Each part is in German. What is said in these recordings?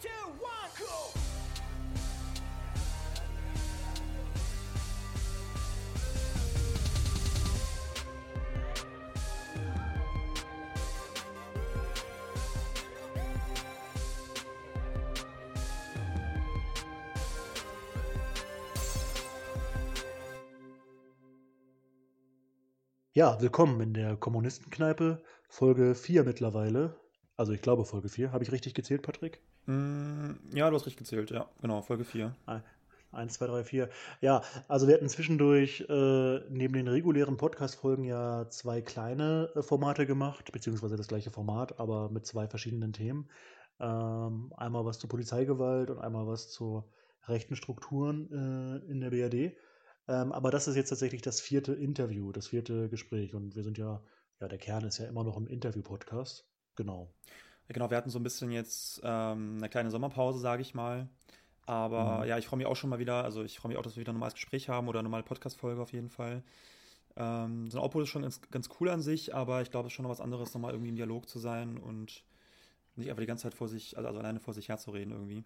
two, one, go! Ja, willkommen in der Kommunistenkneipe, Folge 4 mittlerweile. Also ich glaube Folge 4. Habe ich richtig gezählt, Patrick? Mm, ja, du hast richtig gezählt, ja, genau, Folge 4. 1, 2, 3, 4. Ja, also wir hatten zwischendurch äh, neben den regulären Podcast-Folgen ja zwei kleine äh, Formate gemacht, beziehungsweise das gleiche Format, aber mit zwei verschiedenen Themen. Ähm, einmal was zur Polizeigewalt und einmal was zu rechten Strukturen äh, in der BRD. Ähm, aber das ist jetzt tatsächlich das vierte Interview, das vierte Gespräch. Und wir sind ja, ja, der Kern ist ja immer noch ein Interview-Podcast. Genau. Genau, wir hatten so ein bisschen jetzt ähm, eine kleine Sommerpause, sage ich mal. Aber Mhm. ja, ich freue mich auch schon mal wieder. Also ich freue mich auch, dass wir wieder ein normales Gespräch haben oder eine normale Podcast-Folge auf jeden Fall. Ähm, so ein Output ist schon ganz, ganz cool an sich, aber ich glaube, es ist schon noch was anderes, nochmal irgendwie im Dialog zu sein und nicht einfach die ganze Zeit vor sich, also, also alleine vor sich herzureden irgendwie.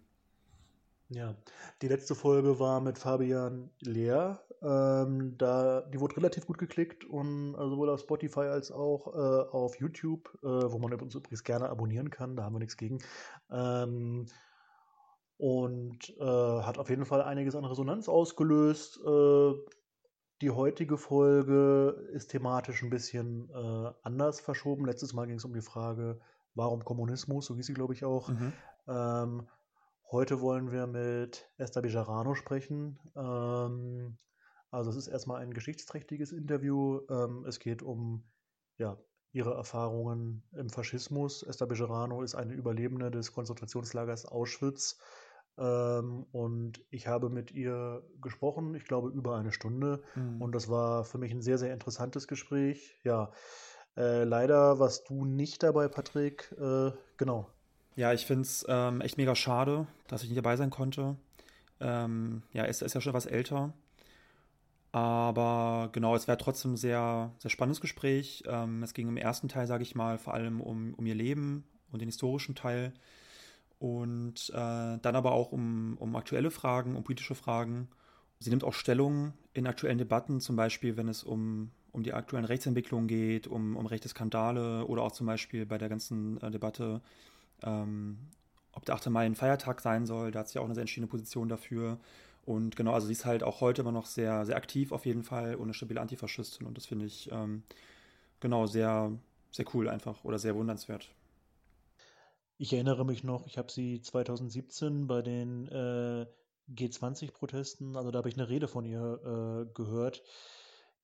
Ja, die letzte Folge war mit Fabian Lehr. Ähm, da, die wurde relativ gut geklickt und äh, sowohl auf Spotify als auch äh, auf YouTube, äh, wo man uns übrigens gerne abonnieren kann, da haben wir nichts gegen. Ähm, und äh, hat auf jeden Fall einiges an Resonanz ausgelöst. Äh, die heutige Folge ist thematisch ein bisschen äh, anders verschoben. Letztes Mal ging es um die Frage, warum Kommunismus, so hieß sie, glaube ich, auch. Mhm. Ähm, heute wollen wir mit Esther Bejarano sprechen. Ähm, also es ist erstmal ein geschichtsträchtiges Interview. Ähm, es geht um ja, ihre Erfahrungen im Faschismus. Esther Bejarano ist eine Überlebende des Konzentrationslagers Auschwitz. Ähm, und ich habe mit ihr gesprochen, ich glaube über eine Stunde. Mhm. Und das war für mich ein sehr, sehr interessantes Gespräch. Ja, äh, leider warst du nicht dabei, Patrick. Äh, genau. Ja, ich finde es ähm, echt mega schade, dass ich nicht dabei sein konnte. Ähm, ja, Esther ist ja schon etwas älter. Aber genau, es wäre trotzdem ein sehr, sehr spannendes Gespräch. Ähm, es ging im ersten Teil, sage ich mal, vor allem um, um ihr Leben und den historischen Teil. Und äh, dann aber auch um, um aktuelle Fragen, um politische Fragen. Sie nimmt auch Stellung in aktuellen Debatten, zum Beispiel, wenn es um, um die aktuellen Rechtsentwicklungen geht, um, um rechte Skandale oder auch zum Beispiel bei der ganzen äh, Debatte, ähm, ob der 8. Mai ein Feiertag sein soll. Da hat sie auch eine sehr entschiedene Position dafür. Und genau, also sie ist halt auch heute immer noch sehr, sehr aktiv auf jeden Fall und eine stabile Antifaschistin. Und das finde ich ähm, genau sehr, sehr cool einfach oder sehr wundernswert. Ich erinnere mich noch, ich habe sie 2017 bei den äh, G20-Protesten, also da habe ich eine Rede von ihr äh, gehört,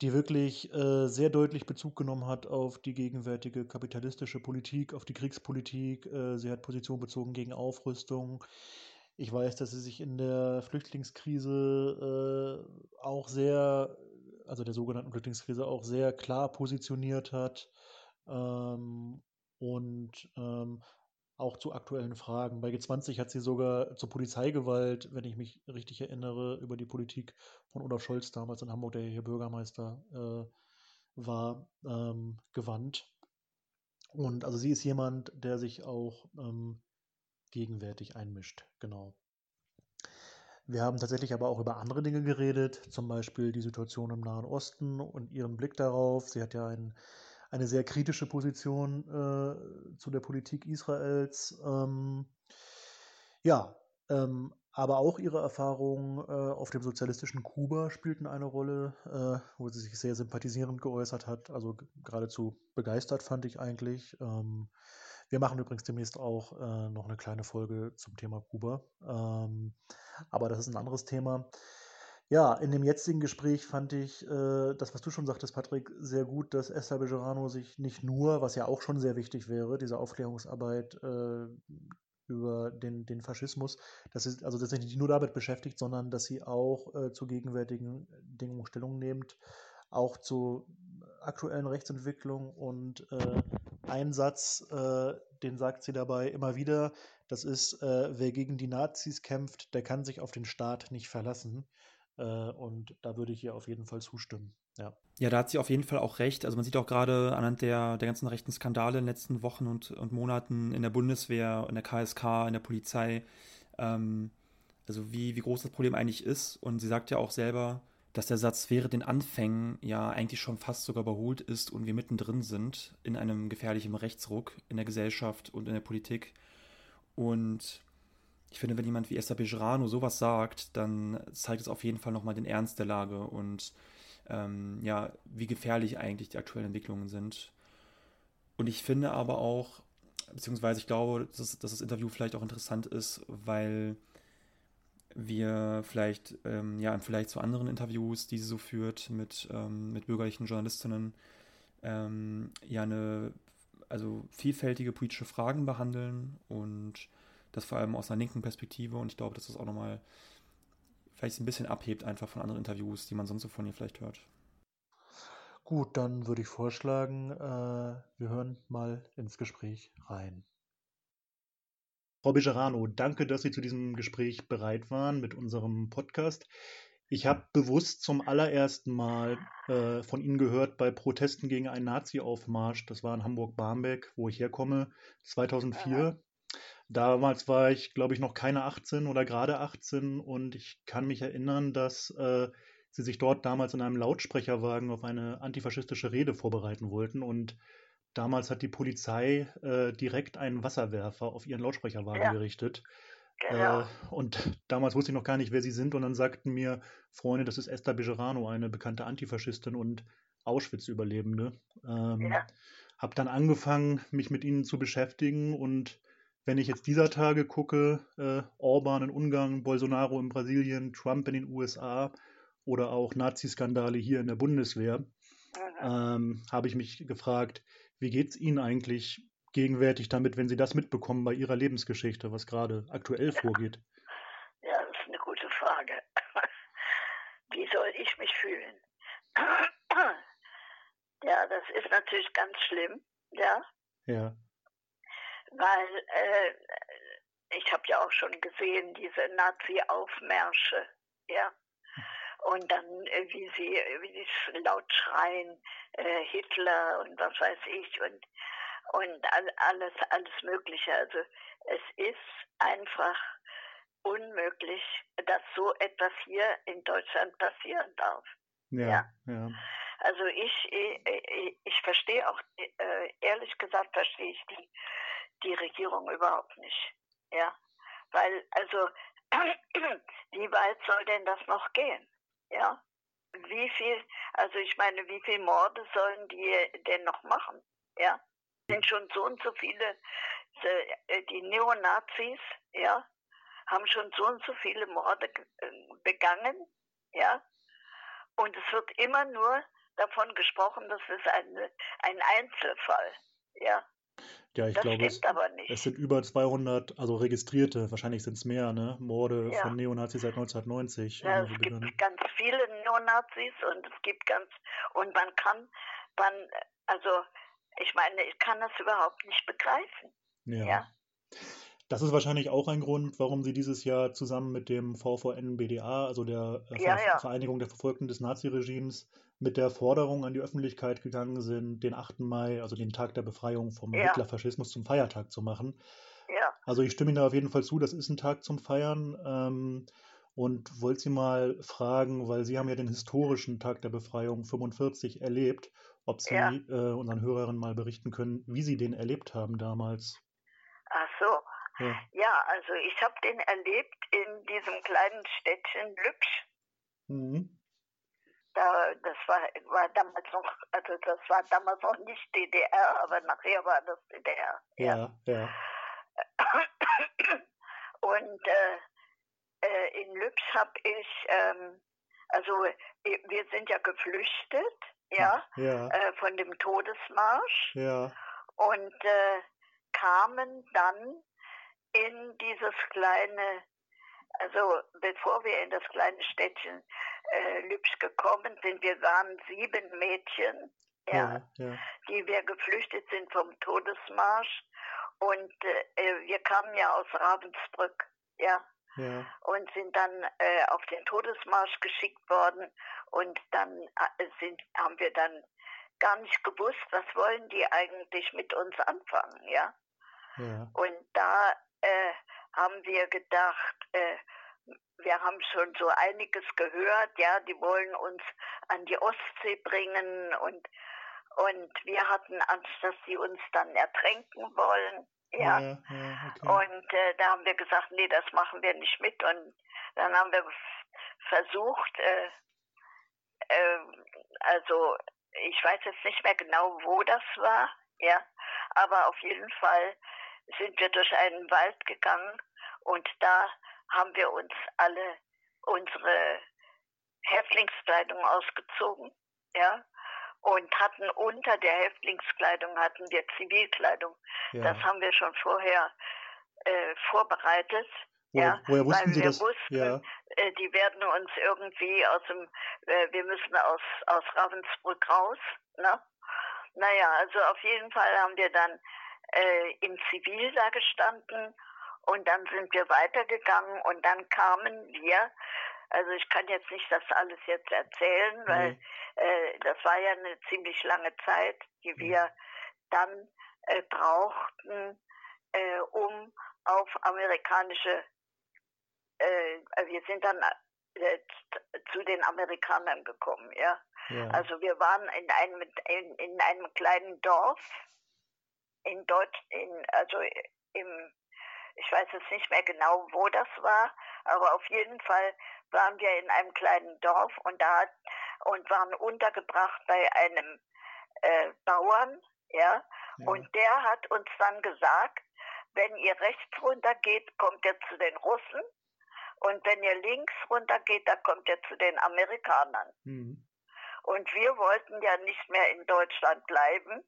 die wirklich äh, sehr deutlich Bezug genommen hat auf die gegenwärtige kapitalistische Politik, auf die Kriegspolitik. Äh, sie hat Position bezogen gegen Aufrüstung. Ich weiß, dass sie sich in der Flüchtlingskrise äh, auch sehr, also der sogenannten Flüchtlingskrise auch sehr klar positioniert hat. Ähm, und ähm, auch zu aktuellen Fragen. Bei G20 hat sie sogar zur Polizeigewalt, wenn ich mich richtig erinnere, über die Politik von Olaf Scholz damals in Hamburg, der hier Bürgermeister äh, war, ähm, gewandt. Und also sie ist jemand, der sich auch ähm, gegenwärtig einmischt. Genau. Wir haben tatsächlich aber auch über andere Dinge geredet, zum Beispiel die Situation im Nahen Osten und ihren Blick darauf. Sie hat ja ein, eine sehr kritische Position äh, zu der Politik Israels. Ähm, ja, ähm, aber auch ihre Erfahrungen äh, auf dem sozialistischen Kuba spielten eine Rolle, äh, wo sie sich sehr sympathisierend geäußert hat. Also geradezu begeistert fand ich eigentlich. Ähm, wir machen übrigens demnächst auch äh, noch eine kleine Folge zum Thema Kuba. Ähm, aber das ist ein anderes Thema. Ja, in dem jetzigen Gespräch fand ich äh, das, was du schon sagtest, Patrick, sehr gut, dass Esther Bejarano sich nicht nur, was ja auch schon sehr wichtig wäre, diese Aufklärungsarbeit äh, über den, den Faschismus, dass sie also dass sie nicht nur damit beschäftigt, sondern dass sie auch äh, zu gegenwärtigen Dingen Stellung nimmt, auch zu aktuellen Rechtsentwicklungen und äh, ein äh, den sagt sie dabei immer wieder, das ist, äh, wer gegen die Nazis kämpft, der kann sich auf den Staat nicht verlassen. Äh, und da würde ich ihr auf jeden Fall zustimmen. Ja. Ja, da hat sie auf jeden Fall auch recht. Also man sieht auch gerade anhand der, der ganzen rechten Skandale in den letzten Wochen und, und Monaten in der Bundeswehr, in der KSK, in der Polizei, ähm, also wie, wie groß das Problem eigentlich ist. Und sie sagt ja auch selber, dass der Satz während den Anfängen ja eigentlich schon fast sogar überholt ist und wir mittendrin sind in einem gefährlichen Rechtsruck in der Gesellschaft und in der Politik. Und ich finde, wenn jemand wie Esther Bejerano sowas sagt, dann zeigt es auf jeden Fall nochmal den Ernst der Lage und ähm, ja, wie gefährlich eigentlich die aktuellen Entwicklungen sind. Und ich finde aber auch, beziehungsweise ich glaube, dass, dass das Interview vielleicht auch interessant ist, weil wir vielleicht, ähm, ja, vielleicht zu anderen Interviews, die sie so führt mit, ähm, mit bürgerlichen Journalistinnen, ähm, ja, eine, also vielfältige politische Fragen behandeln und das vor allem aus einer linken Perspektive und ich glaube, dass das auch nochmal vielleicht ein bisschen abhebt einfach von anderen Interviews, die man sonst so von ihr vielleicht hört. Gut, dann würde ich vorschlagen, äh, wir hören mal ins Gespräch rein. Frau Bejerano, danke, dass Sie zu diesem Gespräch bereit waren mit unserem Podcast. Ich habe bewusst zum allerersten Mal äh, von Ihnen gehört bei Protesten gegen einen Nazi-Aufmarsch. Das war in Hamburg-Barmbek, wo ich herkomme, 2004. Damals war ich, glaube ich, noch keine 18 oder gerade 18 und ich kann mich erinnern, dass äh, sie sich dort damals in einem Lautsprecherwagen auf eine antifaschistische Rede vorbereiten wollten und damals hat die Polizei äh, direkt einen Wasserwerfer auf ihren Lautsprecherwagen ja. gerichtet. Genau. Äh, und damals wusste ich noch gar nicht, wer sie sind und dann sagten mir Freunde, das ist Esther Bejerano, eine bekannte Antifaschistin und Auschwitz-Überlebende. Ähm, ja. Hab dann angefangen, mich mit ihnen zu beschäftigen und wenn ich jetzt dieser Tage gucke, äh, Orban in Ungarn, Bolsonaro in Brasilien, Trump in den USA oder auch Nazi-Skandale hier in der Bundeswehr, ähm, habe ich mich gefragt, wie geht es Ihnen eigentlich gegenwärtig damit, wenn Sie das mitbekommen bei Ihrer Lebensgeschichte, was gerade aktuell ja. vorgeht? Ja, das ist eine gute Frage. Wie soll ich mich fühlen? Ja, das ist natürlich ganz schlimm, ja. Ja weil äh, ich habe ja auch schon gesehen, diese Nazi-Aufmärsche, ja. Und dann, äh, wie sie, wie sie laut schreien, äh, Hitler und was weiß ich und, und alles, alles Mögliche. Also es ist einfach unmöglich, dass so etwas hier in Deutschland passieren darf. Ja, ja. ja. Also ich, ich, ich verstehe auch, äh, ehrlich gesagt verstehe ich die die Regierung überhaupt nicht. Ja, weil also wie weit soll denn das noch gehen? Ja, wie viel, also ich meine, wie viele Morde sollen die denn noch machen? Ja, sind schon so und so viele, äh, die Neonazis, ja, haben schon so und so viele Morde äh, begangen, ja, und es wird immer nur davon gesprochen, das ist ein, ein Einzelfall, ja. Ja, ich das glaube, es, es, sind über 200, also registrierte, wahrscheinlich sind es mehr, ne? Morde ja. von Neonazis seit 1990. Ja, es gibt ganz viele Neonazis und es gibt ganz, und man kann, man, also ich meine, ich kann das überhaupt nicht begreifen. Ja. ja. Das ist wahrscheinlich auch ein Grund, warum Sie dieses Jahr zusammen mit dem VVN-BDA, also der äh, ja, Vereinigung der Verfolgten des Naziregimes, mit der Forderung an die Öffentlichkeit gegangen sind, den 8. Mai, also den Tag der Befreiung vom ja. Hitlerfaschismus, zum Feiertag zu machen. Ja. Also ich stimme Ihnen da auf jeden Fall zu, das ist ein Tag zum Feiern. Ähm, und wollte Sie mal fragen, weil Sie haben ja den historischen Tag der Befreiung 45 erlebt, ob Sie ja. äh, unseren Hörerinnen mal berichten können, wie Sie den erlebt haben damals. Ja, ja also ich habe den erlebt in diesem kleinen Städtchen Lübsch. Mhm. Da, das war, war damals noch, also das war damals noch nicht DDR, aber nachher war das DDR. Ja, ja. Und äh, äh, in Lübsch habe ich, ähm, also wir sind ja geflüchtet, ja, ja. Äh, von dem Todesmarsch. Ja. Und äh, kamen dann in dieses kleine also bevor wir in das kleine Städtchen äh, Lübsch gekommen sind, wir waren sieben Mädchen, ja, ja, ja. die wir geflüchtet sind vom Todesmarsch. Und äh, wir kamen ja aus Ravensbrück, ja. Ja. Und sind dann äh, auf den Todesmarsch geschickt worden. Und dann äh, sind, haben wir dann gar nicht gewusst, was wollen die eigentlich mit uns anfangen, ja. Ja. Und da äh, haben wir gedacht, äh, wir haben schon so einiges gehört, ja, die wollen uns an die Ostsee bringen und und wir hatten Angst, dass sie uns dann ertränken wollen, ja. Ja, ja, okay. Und äh, da haben wir gesagt, nee, das machen wir nicht mit. Und dann haben wir versucht, äh, äh, also ich weiß jetzt nicht mehr genau, wo das war, ja, aber auf jeden Fall sind wir durch einen Wald gegangen und da haben wir uns alle unsere Häftlingskleidung ausgezogen, ja, und hatten unter der Häftlingskleidung hatten wir Zivilkleidung. Ja. Das haben wir schon vorher äh, vorbereitet. Woher, ja, woher wussten weil Sie wir das? wussten, Ja, äh, die werden uns irgendwie aus dem, äh, wir müssen aus, aus Ravensbrück raus, ne? Naja, also auf jeden Fall haben wir dann äh, im Zivil da gestanden und dann sind wir weitergegangen und dann kamen wir, also ich kann jetzt nicht das alles jetzt erzählen, weil nee. äh, das war ja eine ziemlich lange Zeit, die wir dann äh, brauchten, äh, um auf amerikanische, äh, wir sind dann zu den Amerikanern gekommen, ja. Ja. Also wir waren in einem in, in einem kleinen Dorf in Deutsch, in also im ich weiß jetzt nicht mehr genau, wo das war, aber auf jeden Fall waren wir in einem kleinen Dorf und da und waren untergebracht bei einem äh, Bauern, ja, ja. und der hat uns dann gesagt, wenn ihr rechts runter geht, kommt ihr zu den Russen und wenn ihr links runter geht, dann kommt ihr zu den Amerikanern. Mhm. Und wir wollten ja nicht mehr in Deutschland bleiben,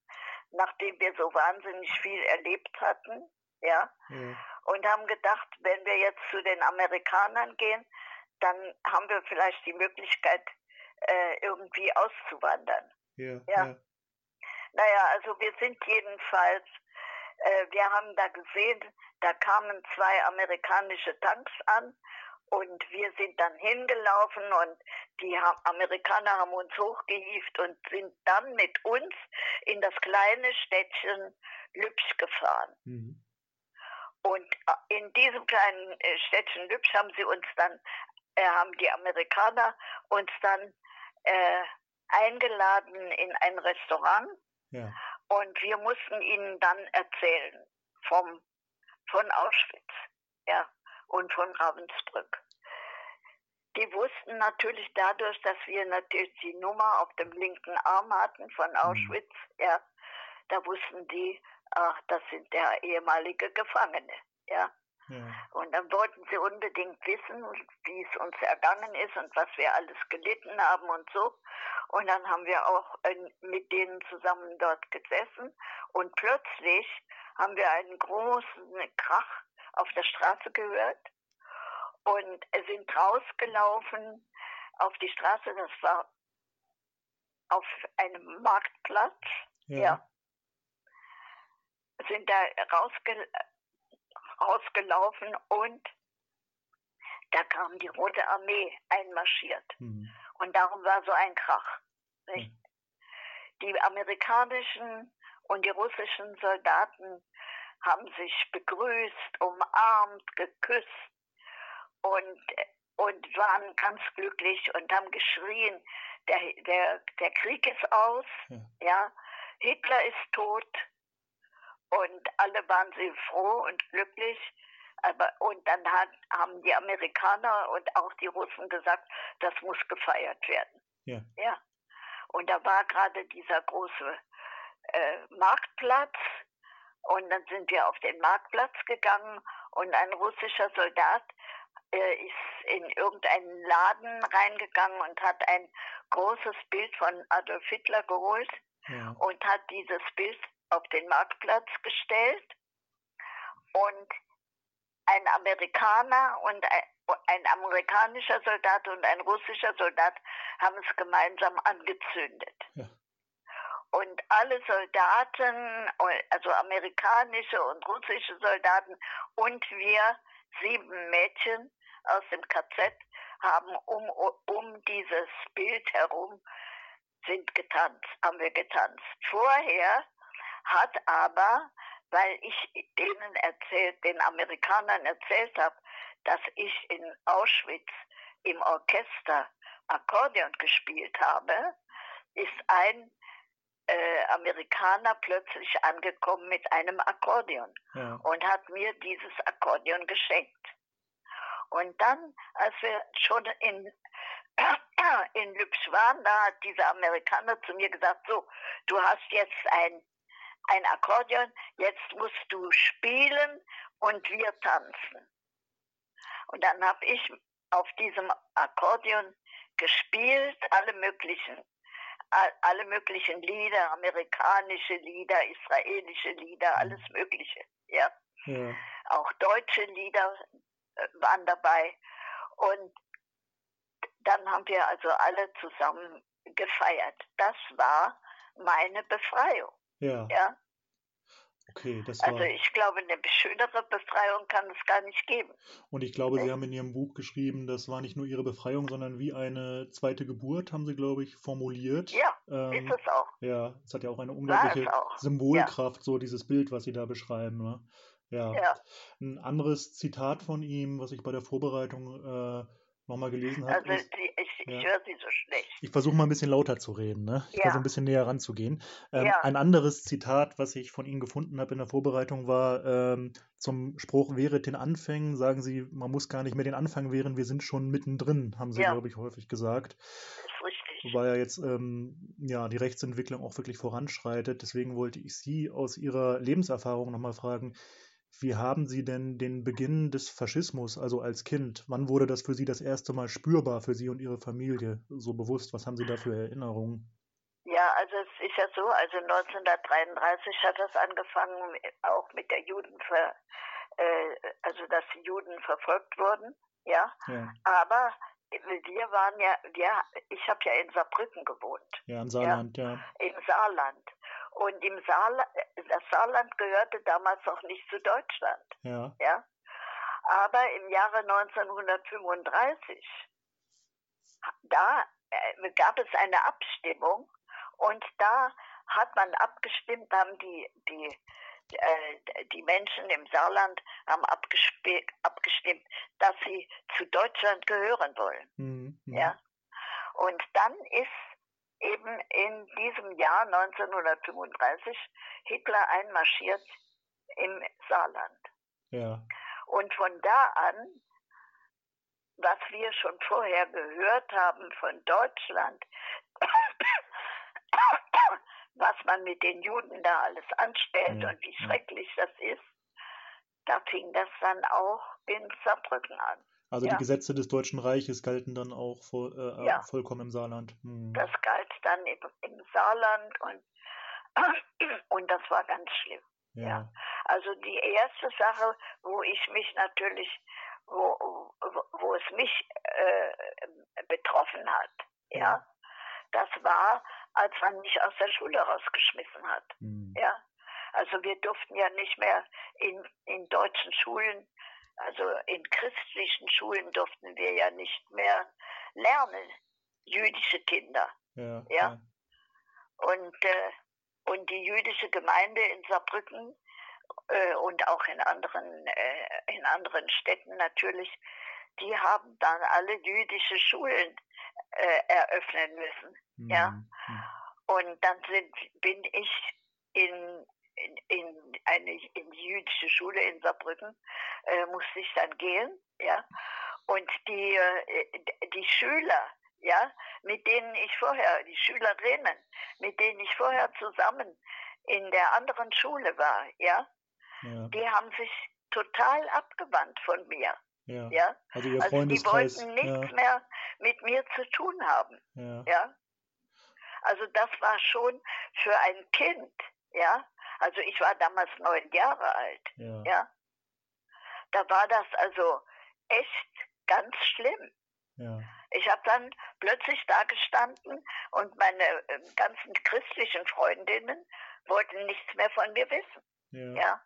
nachdem wir so wahnsinnig viel erlebt hatten, ja, Ja. und haben gedacht, wenn wir jetzt zu den Amerikanern gehen, dann haben wir vielleicht die Möglichkeit, äh, irgendwie auszuwandern. Ja. Ja. Ja. Naja, also wir sind jedenfalls, äh, wir haben da gesehen, da kamen zwei amerikanische Tanks an und wir sind dann hingelaufen und die Amerikaner haben uns hochgehievt und sind dann mit uns in das kleine Städtchen Lübsch gefahren. Mhm. Und äh, in diesem kleinen äh, Städtchen Lübsch haben sie uns dann, äh, haben die Amerikaner uns dann äh, eingeladen in ein Restaurant Ja. und wir mussten ihnen dann erzählen vom, von Auschwitz ja, und von Ravensbrück. Die wussten natürlich dadurch, dass wir natürlich die Nummer auf dem linken Arm hatten von Auschwitz, ja, da wussten die, ach, das sind der ehemalige Gefangene, ja. Ja. Und dann wollten sie unbedingt wissen, wie es uns ergangen ist und was wir alles gelitten haben und so. Und dann haben wir auch äh, mit denen zusammen dort gesessen und plötzlich haben wir einen großen Krach auf der Straße gehört und sind rausgelaufen auf die Straße. Das war auf einem Marktplatz, Ja. ja. Sind da rausge rausgelaufen und da kam die Rote Armee einmarschiert. Mhm. Und darum war so ein Krach. Nicht? Die amerikanischen und die russischen Soldaten haben sich begrüßt, umarmt, geküsst und, und waren ganz glücklich und haben geschrien, der, der, der Krieg ist aus, Ja. ja, Hitler ist tot und alle waren sie froh und glücklich. Aber, und dann hat, haben die Amerikaner und auch die Russen gesagt, das muss gefeiert werden. Ja. Ja. Und da war gerade dieser große äh, Marktplatz und dann sind wir auf den Marktplatz gegangen und ein russischer Soldat äh, ist in irgendeinen Laden reingegangen und hat ein großes Bild von Adolf Hitler geholt Ja. und hat dieses Bild auf den Marktplatz gestellt und ein Amerikaner und ein, ein amerikanischer Soldat und ein russischer Soldat haben es gemeinsam angezündet. Ja. Und alle Soldaten, also amerikanische und russische Soldaten und wir sieben Mädchen aus dem KZ haben um, um dieses Bild herum sind getanzt, haben wir getanzt. Vorher hat aber, weil ich denen erzählt, den Amerikanern erzählt habe, dass ich in Auschwitz im Orchester Akkordeon gespielt habe, ist ein äh, Amerikaner plötzlich angekommen mit einem Akkordeon ja. und hat mir dieses Akkordeon geschenkt. Und dann, als wir schon in, in Lübsch waren, da hat dieser Amerikaner zu mir gesagt, so, du hast jetzt ein, ein Akkordeon, jetzt musst du spielen und wir tanzen. Und dann habe ich auf diesem Akkordeon gespielt, alle möglichen, alle möglichen Lieder, amerikanische Lieder, israelische Lieder, mhm. alles Mögliche, ja. ja. Auch deutsche Lieder äh, waren dabei. Und dann haben wir also alle zusammen gefeiert. Das war meine Befreiung. Ja. ja? Okay, das also war. Also ich glaube, eine schönere Befreiung kann es gar nicht geben. Und ich glaube, Sie haben in Ihrem Buch geschrieben, das war nicht nur Ihre Befreiung, sondern wie eine zweite Geburt, haben Sie, glaube ich, formuliert. Ja, ähm, ist es auch. Ja, es hat ja auch eine unglaubliche auch. Symbolkraft, ja. so dieses Bild, was Sie da beschreiben. Ne? Ja. ja. Ein anderes Zitat von ihm, was ich bei der Vorbereitung äh, nochmal gelesen habe. Also ist, die, ich, ja. ich höre sie so schlecht. Ich versuche mal ein bisschen lauter zu reden, ne? Ich ja. versuche ein bisschen näher ranzugehen. Ähm, ja. Ein anderes Zitat, was ich von Ihnen gefunden habe in der Vorbereitung, war ähm, zum Spruch während den Anfängen, sagen Sie, man muss gar nicht mehr den Anfang wehren, wir sind schon mittendrin, haben Sie, glaube ich, häufig gesagt. Das ist richtig. Weil ja jetzt ähm, ja, die Rechtsentwicklung auch wirklich voranschreitet. Deswegen wollte ich Sie aus Ihrer Lebenserfahrung nochmal fragen, wie haben Sie denn den Beginn des Faschismus, also als Kind, wann wurde das für Sie das erste Mal spürbar, für Sie und Ihre Familie so bewusst? Was haben Sie da für Erinnerungen? Ja, also es ist ja so, also 1933 hat das angefangen, auch mit der Judenver, äh, also dass die Juden verfolgt wurden, ja. ja. Aber wir waren ja, wir, ich habe ja in Saarbrücken gewohnt. Ja, im Saarland, ja. ja. Im Saarland. Und im Saarland, das Saarland gehörte damals noch nicht zu Deutschland. Ja. ja? Aber im Jahre 1935, da äh, gab es eine Abstimmung und da hat man abgestimmt, haben die, die, äh, die Menschen im Saarland haben abgestimmt, dass sie zu Deutschland gehören wollen. Mhm. Ja. Und dann ist eben in diesem Jahr 1935 Hitler einmarschiert im Saarland. Ja. Und von da an, was wir schon vorher gehört haben von Deutschland, was man mit den Juden da alles anstellt ja, und wie schrecklich das ist, da fing das dann auch in Saarbrücken an. Also ja. die Gesetze des Deutschen Reiches galten dann auch voll, äh, ja. vollkommen im Saarland. Hm. Das galt dann im, im Saarland und, und das war ganz schlimm. Ja. ja. Also die erste Sache, wo ich mich natürlich, wo, wo, wo es mich äh, betroffen hat, ja. ja, das war, als man mich aus der Schule rausgeschmissen hat. Hm. Ja. Also wir durften ja nicht mehr in, in deutschen Schulen also in christlichen Schulen durften wir ja nicht mehr lernen, jüdische Kinder. Ja. ja? Und, äh, und die jüdische Gemeinde in Saarbrücken äh, und auch in anderen, äh, in anderen Städten natürlich, die haben dann alle jüdische Schulen äh, eröffnen müssen. Mhm. Ja. Und dann sind, bin ich in in, in eine in die jüdische Schule in Saarbrücken äh, musste ich dann gehen, ja. Und die äh, die Schüler, ja, mit denen ich vorher, die Schülerinnen, mit denen ich vorher zusammen in der anderen Schule war, ja, ja. die haben sich total abgewandt von mir. Ja. ja? Also, Ihr also die wollten nichts ja. mehr mit mir zu tun haben. Ja. ja. Also das war schon für ein Kind, ja, also ich war damals neun Jahre alt. Ja. ja. Da war das also echt ganz schlimm. Ja. Ich habe dann plötzlich da gestanden und meine äh, ganzen christlichen Freundinnen wollten nichts mehr von mir wissen. Ja. ja.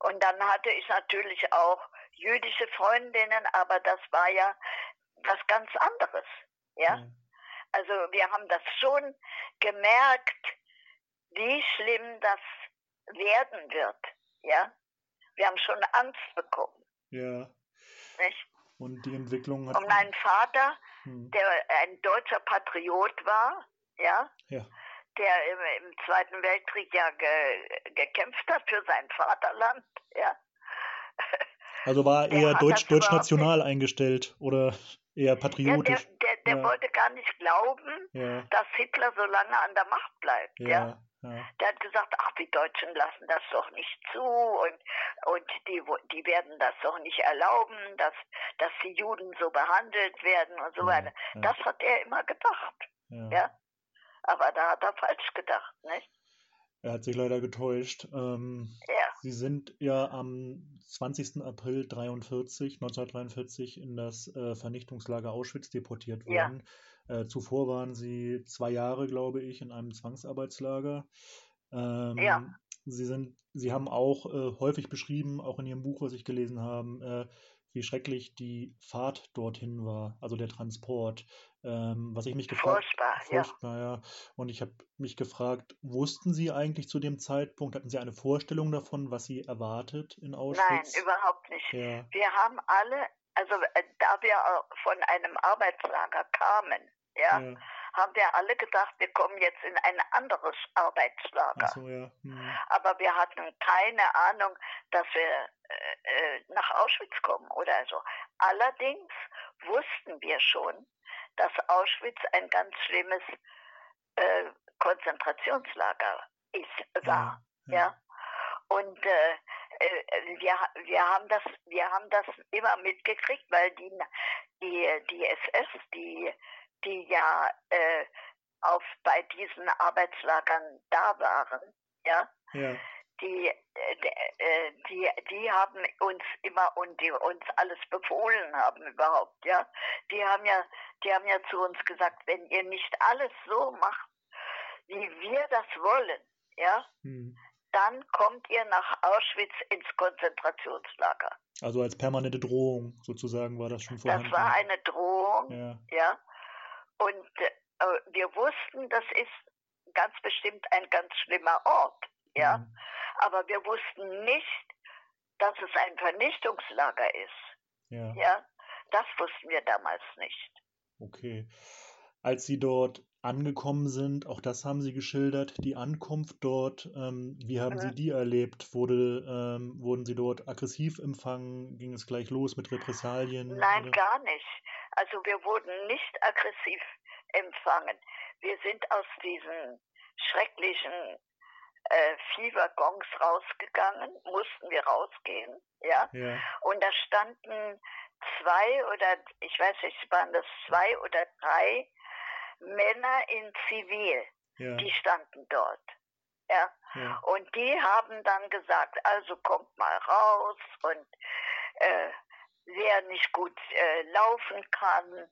Und dann hatte ich natürlich auch jüdische Freundinnen, aber das war ja was ganz anderes. Ja. ja. Also wir haben das schon gemerkt, wie schlimm das werden wird. Ja. Wir haben schon Angst bekommen. Ja. Nicht? Und die Entwicklung hat. Und mein Vater, hm. der ein deutscher Patriot war, ja, ja. der im, im, Zweiten Weltkrieg ja ge, gekämpft hat für sein Vaterland, ja. Also war er eher deutsch, deutsch-national eingestellt oder eher patriotisch? Ja, der, der, der ja. wollte gar nicht glauben, dass Hitler so lange an der Macht bleibt. Ja. Ja. Der hat gesagt, ach, die Deutschen lassen das doch nicht zu und, und die, die werden das doch nicht erlauben, dass, dass die Juden so behandelt werden und so weiter. Ja. Das hat er immer gedacht. Ja. ja. Aber da hat er falsch gedacht, nicht? Er hat sich leider getäuscht. Ähm, ja. Sie sind ja am 20. April 43, 1943 in das äh, Vernichtungslager Auschwitz deportiert worden. Äh, zuvor waren sie zwei Jahre, glaube ich, in einem Zwangsarbeitslager. Ähm, ja. Sie sind, sie haben auch äh, häufig beschrieben, auch in ihrem Buch, was ich gelesen habe, äh, wie schrecklich die Fahrt dorthin war, also der Transport. Ähm, was ich mich gefragt furchtbar ja. ja. Und ich habe mich gefragt, wussten Sie eigentlich zu dem Zeitpunkt, hatten Sie eine Vorstellung davon, was Sie erwartet in Auschwitz? Nein, überhaupt nicht. Ja. Wir haben alle also äh, da wir von einem Arbeitslager kamen, ja, ja, haben wir alle gedacht, wir kommen jetzt in ein anderes Arbeitslager. So, ja. hm. Aber wir hatten keine Ahnung, dass wir äh, äh, nach Auschwitz kommen oder so. Allerdings wussten wir schon, dass Auschwitz ein ganz schlimmes äh, Konzentrationslager ist, war. Ja. ja. Und äh, äh, wir, wir, haben das, wir haben das immer mitgekriegt, weil die, die, die SS, die, die ja äh, auf, bei diesen Arbeitslagern da waren, ja, ja. Die, äh, die, die haben uns immer und die uns alles befohlen haben überhaupt, ja. Die haben ja, die haben ja zu uns gesagt, wenn ihr nicht alles so macht, wie wir das wollen, ja, hm dann kommt ihr nach Auschwitz ins Konzentrationslager. Also als permanente Drohung sozusagen war das schon vorhanden. Das war eine Drohung, ja. ja. Und äh, wir wussten, das ist ganz bestimmt ein ganz schlimmer Ort, ja. Mhm. Aber wir wussten nicht, dass es ein Vernichtungslager ist. Ja. ja. Das wussten wir damals nicht. Okay. Als Sie dort angekommen sind. Auch das haben Sie geschildert. Die Ankunft dort, ähm, wie haben Sie die erlebt? Wurde, ähm, wurden Sie dort aggressiv empfangen? Ging es gleich los mit Repressalien? Nein, oder? gar nicht. Also wir wurden nicht aggressiv empfangen. Wir sind aus diesen schrecklichen äh, Viehwaggons rausgegangen, mussten wir rausgehen, ja? ja. Und da standen zwei oder ich weiß nicht, waren das zwei oder drei Männer in Zivil, ja. die standen dort. Ja? ja? Und die haben dann gesagt, also kommt mal raus und äh, wer nicht gut äh, laufen kann,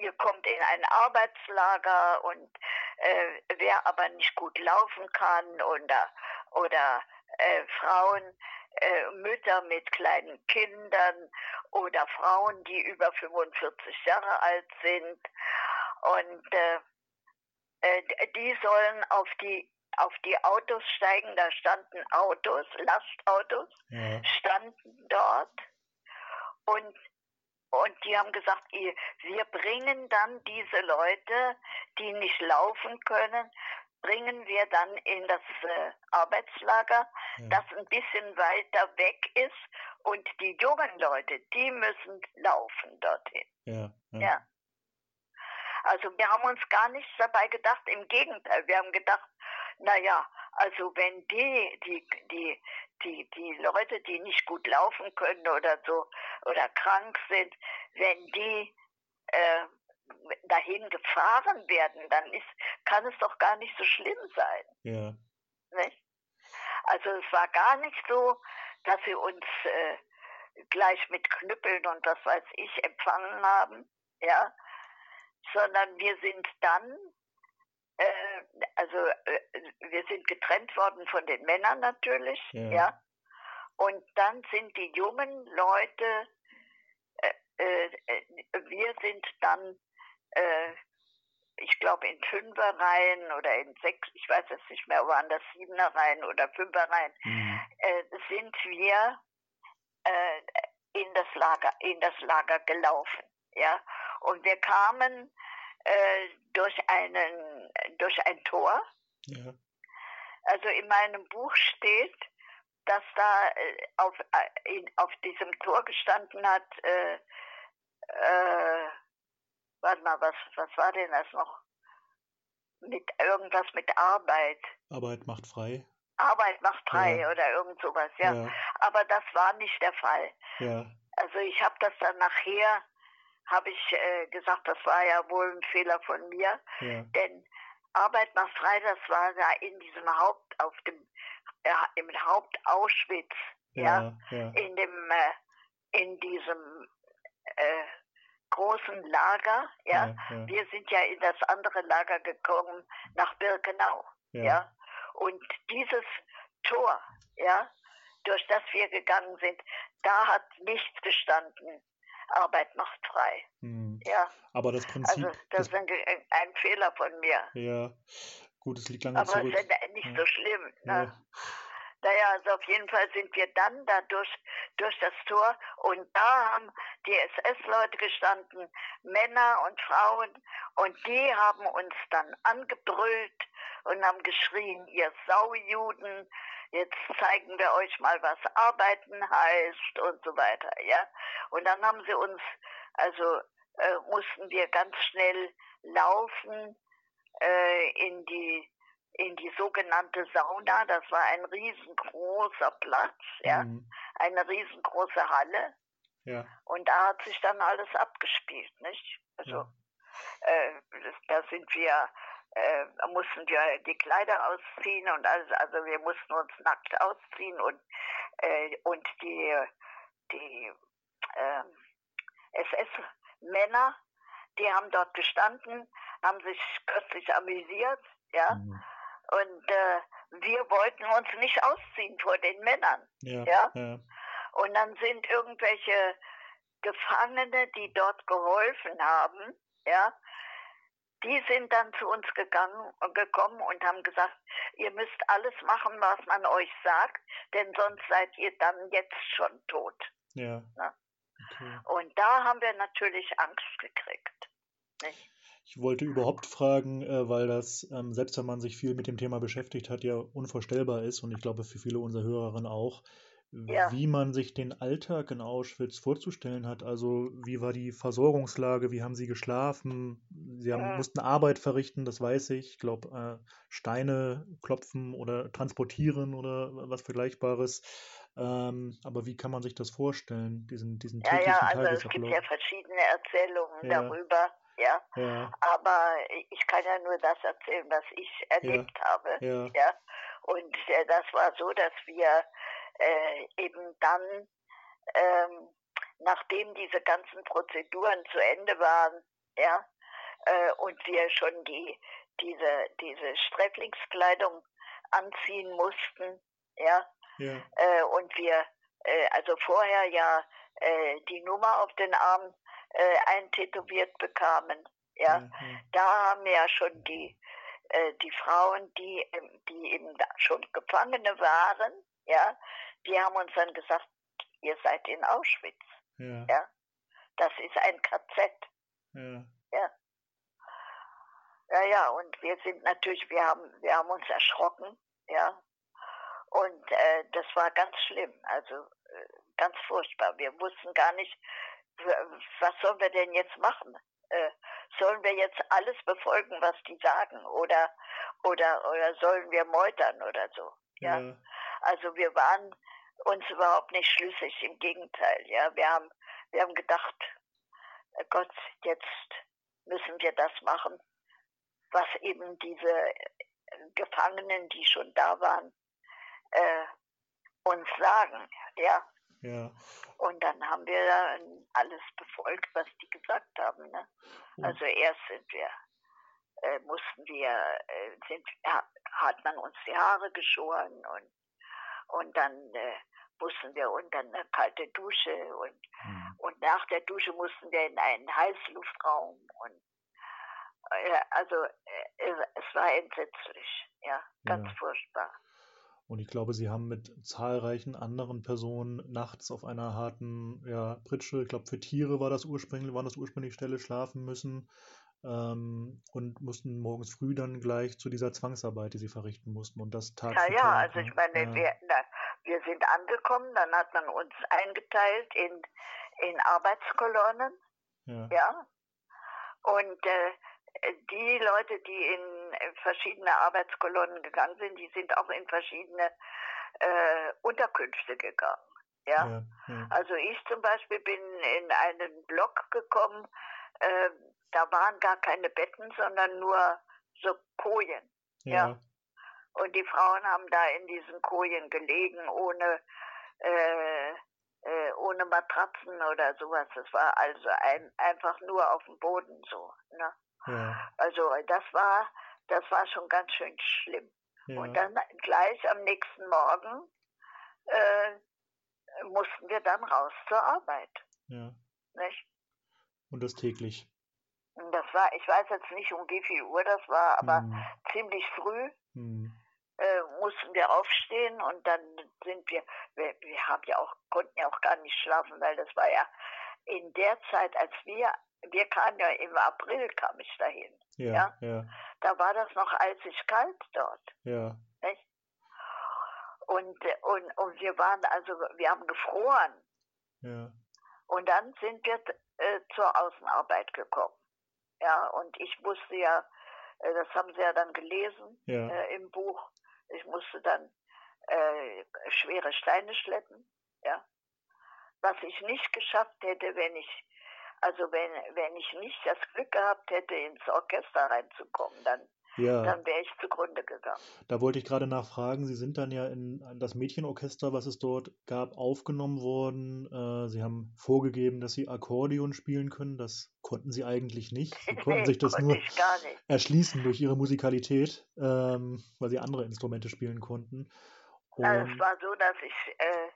ihr kommt in ein Arbeitslager und äh, wer aber nicht gut laufen kann oder, oder äh, Frauen, äh, Mütter mit kleinen Kindern oder Frauen, die über 45 Jahre alt sind und äh, äh, die sollen auf die auf die Autos steigen. Da standen Autos, Lastautos, ja. standen dort und und die haben gesagt, wir bringen dann diese Leute, die nicht laufen können, bringen wir dann in das äh, Arbeitslager, ja. das ein bisschen weiter weg ist. Und die jungen Leute, die müssen laufen dorthin. Ja. ja. ja. Also wir haben uns gar nichts dabei gedacht, im Gegenteil, wir haben gedacht, naja, also wenn die, die, die, die, die Leute, die nicht gut laufen können oder so oder krank sind, wenn die äh, dahin gefahren werden, dann ist, kann es doch gar nicht so schlimm sein. Ja. Nicht? Also es war gar nicht so, dass sie uns äh, gleich mit Knüppeln und was weiß ich empfangen haben. ja, sondern wir sind dann, äh, also äh, wir sind getrennt worden von den Männern natürlich, ja. ja. Und dann sind die jungen Leute, äh, äh, wir sind dann, äh, ich glaube in Fünferreihen oder in sechs, ich weiß es nicht mehr, waren das Siebenerreihen oder Fünferreihen, mhm. Äh, sind wir in das Lager, in das Lager gelaufen, ja. Und wir kamen äh, durch einen, durch ein Tor. Ja. Also in meinem Buch steht, dass da äh, auf, äh, in, auf diesem Tor gestanden hat, äh, äh, warte mal, was, was war denn das noch? Mit irgendwas mit Arbeit. Arbeit macht frei. Arbeit macht frei ja. oder irgend sowas, ja. ja. Aber das war nicht der Fall. Ja. Also ich habe das dann nachher habe ich äh, gesagt, das war ja wohl ein Fehler von mir, ja. denn Arbeit macht frei, das war ja in diesem Haupt, auf dem, äh, im Haupt Auschwitz, ja, ja, in dem, äh, in diesem äh, großen Lager, ja? Wir sind ja in das andere Lager gekommen, nach Birkenau, ja. Und dieses Tor, ja, durch das wir gegangen sind, da hat nichts gestanden. Arbeit macht frei. Hm. Ja. Aber das Prinzip. Also das, das ist ein, Fehler von mir. Ja. Gut, es liegt lange Aber zurück. Aber es ist nicht ja. so schlimm. Ne? Ja. Naja, also auf jeden Fall sind wir dann da durch, durch das Tor und da haben die SS-Leute gestanden, Männer und Frauen, und die haben uns dann angebrüllt und haben geschrien, ihr Saujuden, jetzt zeigen wir euch mal, was Arbeiten heißt und so weiter, ja. Und dann haben sie uns, also äh, mussten wir ganz schnell laufen äh, in die in die sogenannte Sauna. Das war ein riesengroßer Platz, ja, mhm. eine riesengroße Halle. Ja. Und da hat sich dann alles abgespielt, nicht? Also ja. äh, da sind wir äh, mussten wir die Kleider ausziehen und alles, also wir mussten uns nackt ausziehen und, äh, und die, die äh, SS-Männer, die haben dort gestanden, haben sich köstlich amüsiert, ja, mhm. und äh, wir wollten uns nicht ausziehen vor den Männern, ja, ja? ja. Und dann sind irgendwelche Gefangene, die dort geholfen haben, ja, die sind dann zu uns gegangen gekommen und haben gesagt, ihr müsst alles machen, was man euch sagt, denn sonst seid ihr dann jetzt schon tot. Ja. Okay. Und da haben wir natürlich Angst gekriegt. Nicht? Ich wollte überhaupt fragen, äh, weil das, ähm, selbst wenn man sich viel mit dem Thema beschäftigt hat, ja unvorstellbar ist und ich glaube für viele unserer Hörerinnen auch, ja. wie man sich den Alltag in Auschwitz vorzustellen hat. Also wie war die Versorgungslage, wie haben Sie geschlafen? Sie haben, ja. mussten Arbeit verrichten, das weiß ich. Ich glaube, äh, Steine klopfen oder transportieren oder was Vergleichbares. Ähm, aber wie kann man sich das vorstellen, diesen, diesen täglichen ja, ja, also es gibt ja verschiedene Erzählungen ja. darüber. Ja? ja, aber ich kann ja nur das erzählen, was ich erlebt ja. habe. Ja. ja, und äh, das war so, dass wir äh, eben dann, ähm, nachdem diese ganzen Prozeduren zu Ende waren, ja, äh, und wir schon die, diese, diese Sträflingskleidung anziehen mussten, ja, ja. Äh, und wir äh, also vorher ja äh, die Nummer auf den Arm äh, eintätowiert bekamen, ja, ja, da haben ja schon die die Frauen, die, die eben schon Gefangene waren, ja, die haben uns dann gesagt, ihr seid in Auschwitz. Ja. ja? Das ist ein KZ. Ja. ja. Ja, ja, und wir sind natürlich, wir haben, wir haben uns erschrocken, ja. Und äh, das war ganz schlimm, also äh, ganz furchtbar. Wir wussten gar nicht, was sollen wir denn jetzt machen? Äh, sollen wir jetzt alles befolgen, was die sagen, oder oder oder sollen wir meutern oder so? Ja. ja. Also wir waren uns überhaupt nicht schlüssig, im Gegenteil. Ja, wir haben, wir haben gedacht, äh, Gott, jetzt müssen wir das machen, was eben diese Gefangenen, die schon da waren, äh, uns sagen. Ja. Ja. Und dann haben wir dann alles befolgt, was die gesagt haben. Ne? Also erst sind wir, äh, mussten wir, äh, sind, hat man uns die Haare geschoren und, und dann äh, mussten wir unter eine kalte Dusche und, mhm. und nach der Dusche mussten wir in einen Heißluftraum und äh, also äh, es war entsetzlich, ja, ganz ja. furchtbar. Und ich glaube, sie haben mit zahlreichen anderen Personen nachts auf einer harten ja, Pritsche, ich glaube für Tiere war das ursprünglich, waren das ursprünglich Stelle, schlafen müssen ähm, und mussten morgens früh dann gleich zu dieser Zwangsarbeit, die sie verrichten mussten. Und das Tag Ja, ja, also ich meine, ja. wir, na, wir sind angekommen, dann hat man uns eingeteilt in, in Arbeitskolonnen. Ja. ja. Und äh, die Leute, die in verschiedene Arbeitskolonnen gegangen sind, die sind auch in verschiedene äh, Unterkünfte gegangen. Ja? Ja, ja? Also ich zum Beispiel bin in einen Block gekommen, äh, da waren gar keine Betten, sondern nur so Kojen. Ja. ja. Und die Frauen haben da in diesen Kojen gelegen, ohne, äh, äh, ohne Matratzen oder sowas. Das war also ein, einfach nur auf dem Boden so. Ne? Ja. Also das war, das war schon ganz schön schlimm. Ja. Und dann gleich am nächsten Morgen äh, mussten wir dann raus zur Arbeit. Ja. Nicht? Und das täglich. Das war, ich weiß jetzt nicht um wie viel Uhr das war, aber hm. ziemlich früh hm. äh, mussten wir aufstehen und dann sind wir, wir, wir haben ja auch, konnten ja auch gar nicht schlafen, weil das war ja in der Zeit, als wir wir kamen ja im April, kam ich dahin. Ja, ja. ja. Da war das noch eisig kalt dort. Ja. Nicht? Und, und, und wir waren also, wir haben gefroren. Ja. Und dann sind wir äh, zur Außenarbeit gekommen. Ja, und ich musste ja, äh, das haben Sie ja dann gelesen ja. Äh, im Buch, ich musste dann äh, schwere Steine schleppen. Ja. Was ich nicht geschafft hätte, wenn ich also wenn, wenn ich nicht das Glück gehabt hätte, ins Orchester reinzukommen, dann, ja. dann wäre ich zugrunde gegangen. Da wollte ich gerade nachfragen, Sie sind dann ja in das Mädchenorchester, was es dort gab, aufgenommen worden. Äh, Sie haben vorgegeben, dass Sie Akkordeon spielen können. Das konnten Sie eigentlich nicht. Sie konnten nee, sich das nur erschließen durch Ihre Musikalität, ähm, weil Sie andere Instrumente spielen konnten. Und also es war so, dass ich äh,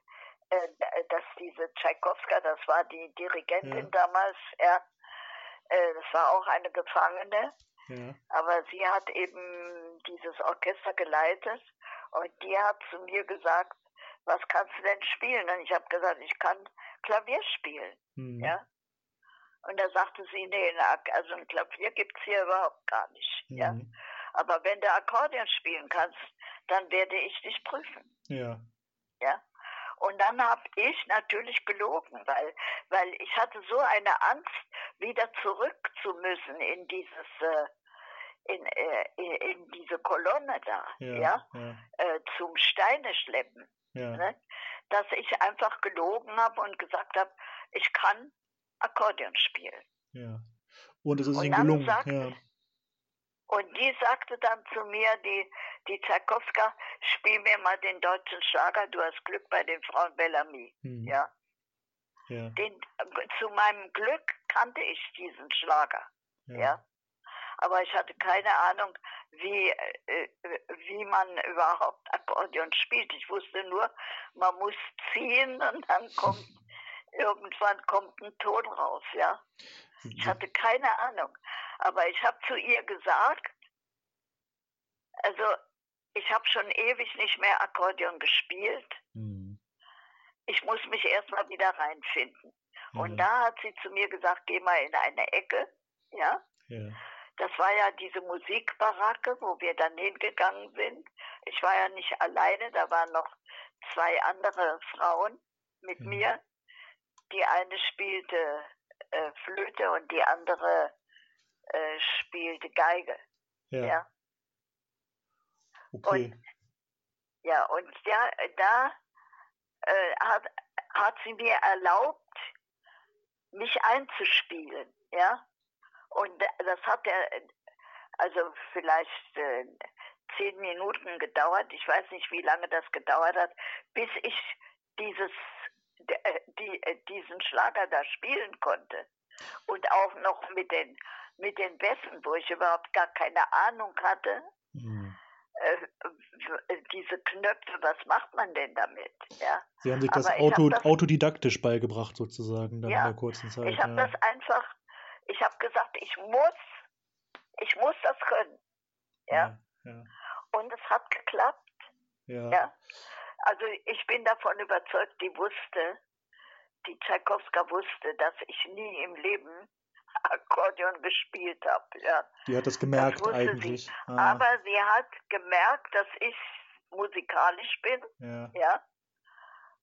äh, dass diese Tchaikovska, das war die Dirigentin ja. damals, ja, äh, das war auch eine Gefangene, ja. aber sie hat eben dieses Orchester geleitet und die hat zu mir gesagt, was kannst du denn spielen? Und ich habe gesagt, ich kann Klavier spielen, mhm. ja. Und da sagte sie, nee, also ein Klavier gibt es hier überhaupt gar nicht, mhm. ja. Aber wenn du Akkordeon spielen kannst, dann werde ich dich prüfen. Ja. Ja. Und dann habe ich natürlich gelogen, weil, weil ich hatte so eine Angst, wieder zurück zu müssen in dieses, äh, in, äh, in diese Kolonne da, ja, ja, ja. Äh, zum Steine schleppen, ja. ne? dass ich einfach gelogen habe und gesagt habe, ich kann Akkordeon spielen. Ja. Und es ist Ihnen gelungen. Sagte, ja. Und die sagte dann zu mir, die, die Tchaikovska, spiel mir mal den deutschen Schlager, du hast Glück bei den Frauen Bellamy. Mhm. Ja. ja. Den, zu meinem Glück kannte ich diesen Schlager. Ja. ja. Aber ich hatte keine Ahnung, wie, äh, wie man überhaupt Akkordeon spielt. Ich wusste nur, man muss ziehen und dann kommt, irgendwann kommt ein Ton raus, ja. Ich hatte keine Ahnung. Aber ich habe zu ihr gesagt, also ich habe schon ewig nicht mehr Akkordeon gespielt. Mhm. Ich muss mich erstmal wieder reinfinden. Mhm. Und da hat sie zu mir gesagt, geh mal in eine Ecke. Ja. ja. Das war ja diese Musikbaracke, wo wir dann hingegangen sind. Ich war ja nicht alleine, da waren noch zwei andere Frauen mit mhm. mir. Die eine spielte äh, Flöte und die andere äh, spielte Geige. Ja. ja. Okay. Und, ja, und ja, da äh, hat, hat sie mir erlaubt, mich einzuspielen, ja. Und das hat er, also vielleicht äh, zehn Minuten gedauert, ich weiß nicht, wie lange das gedauert hat, bis ich dieses, äh, die, äh, diesen Schlager da spielen konnte und auch noch mit den, mit den Bässen, wo ich überhaupt gar keine Ahnung hatte, mhm. äh, diese Knöpfe, was macht man denn damit? Ja? Sie haben sich das, Auto, hab das autodidaktisch beigebracht sozusagen dann ja, in der kurzen Zeit. Ich habe ja. das einfach, ich habe gesagt, ich muss, ich muss das können. Ja. ja. Und es hat geklappt. Ja. ja. Also ich bin davon überzeugt, die wusste, die Tchaikovska wusste, dass ich nie im Leben Akkordeon gespielt habe. Ja. Die hat das gemerkt das eigentlich. Ah. Aber sie hat gemerkt, dass ich musikalisch bin. Ja. ja.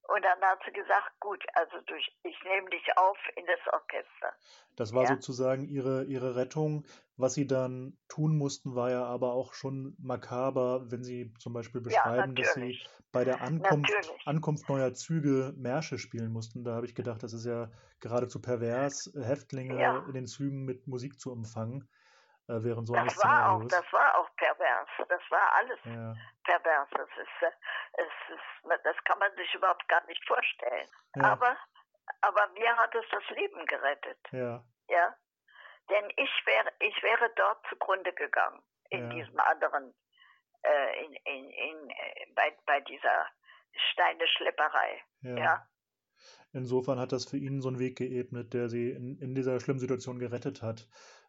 Und dann hat sie gesagt, gut, also durch, ich nehme dich auf in das Orchester. Das war ja. sozusagen ihre, ihre Rettung. Was sie dann tun mussten, war ja aber auch schon makaber, wenn sie zum Beispiel beschreiben, ja, dass sie bei der Ankunft, Ankunft neuer Züge Märsche spielen mussten. Da habe ich gedacht, das ist ja geradezu pervers, Häftlinge ja. in den Zügen mit Musik zu empfangen äh, während so das eines war auch, Das war auch pervers. Das war alles ja. pervers. Das, ist, äh, es ist, das kann man sich überhaupt gar nicht vorstellen. Ja. Aber, aber mir hat es das Leben gerettet. Ja. ja? Denn ich wäre, ich wäre dort zugrunde gegangen, in ja. diesem anderen, äh, in, in, in, äh, bei, bei dieser Steineschlepperei. Ja. ja. Insofern hat das für ihn so einen Weg geebnet, der sie in, in dieser schlimmen Situation gerettet hat.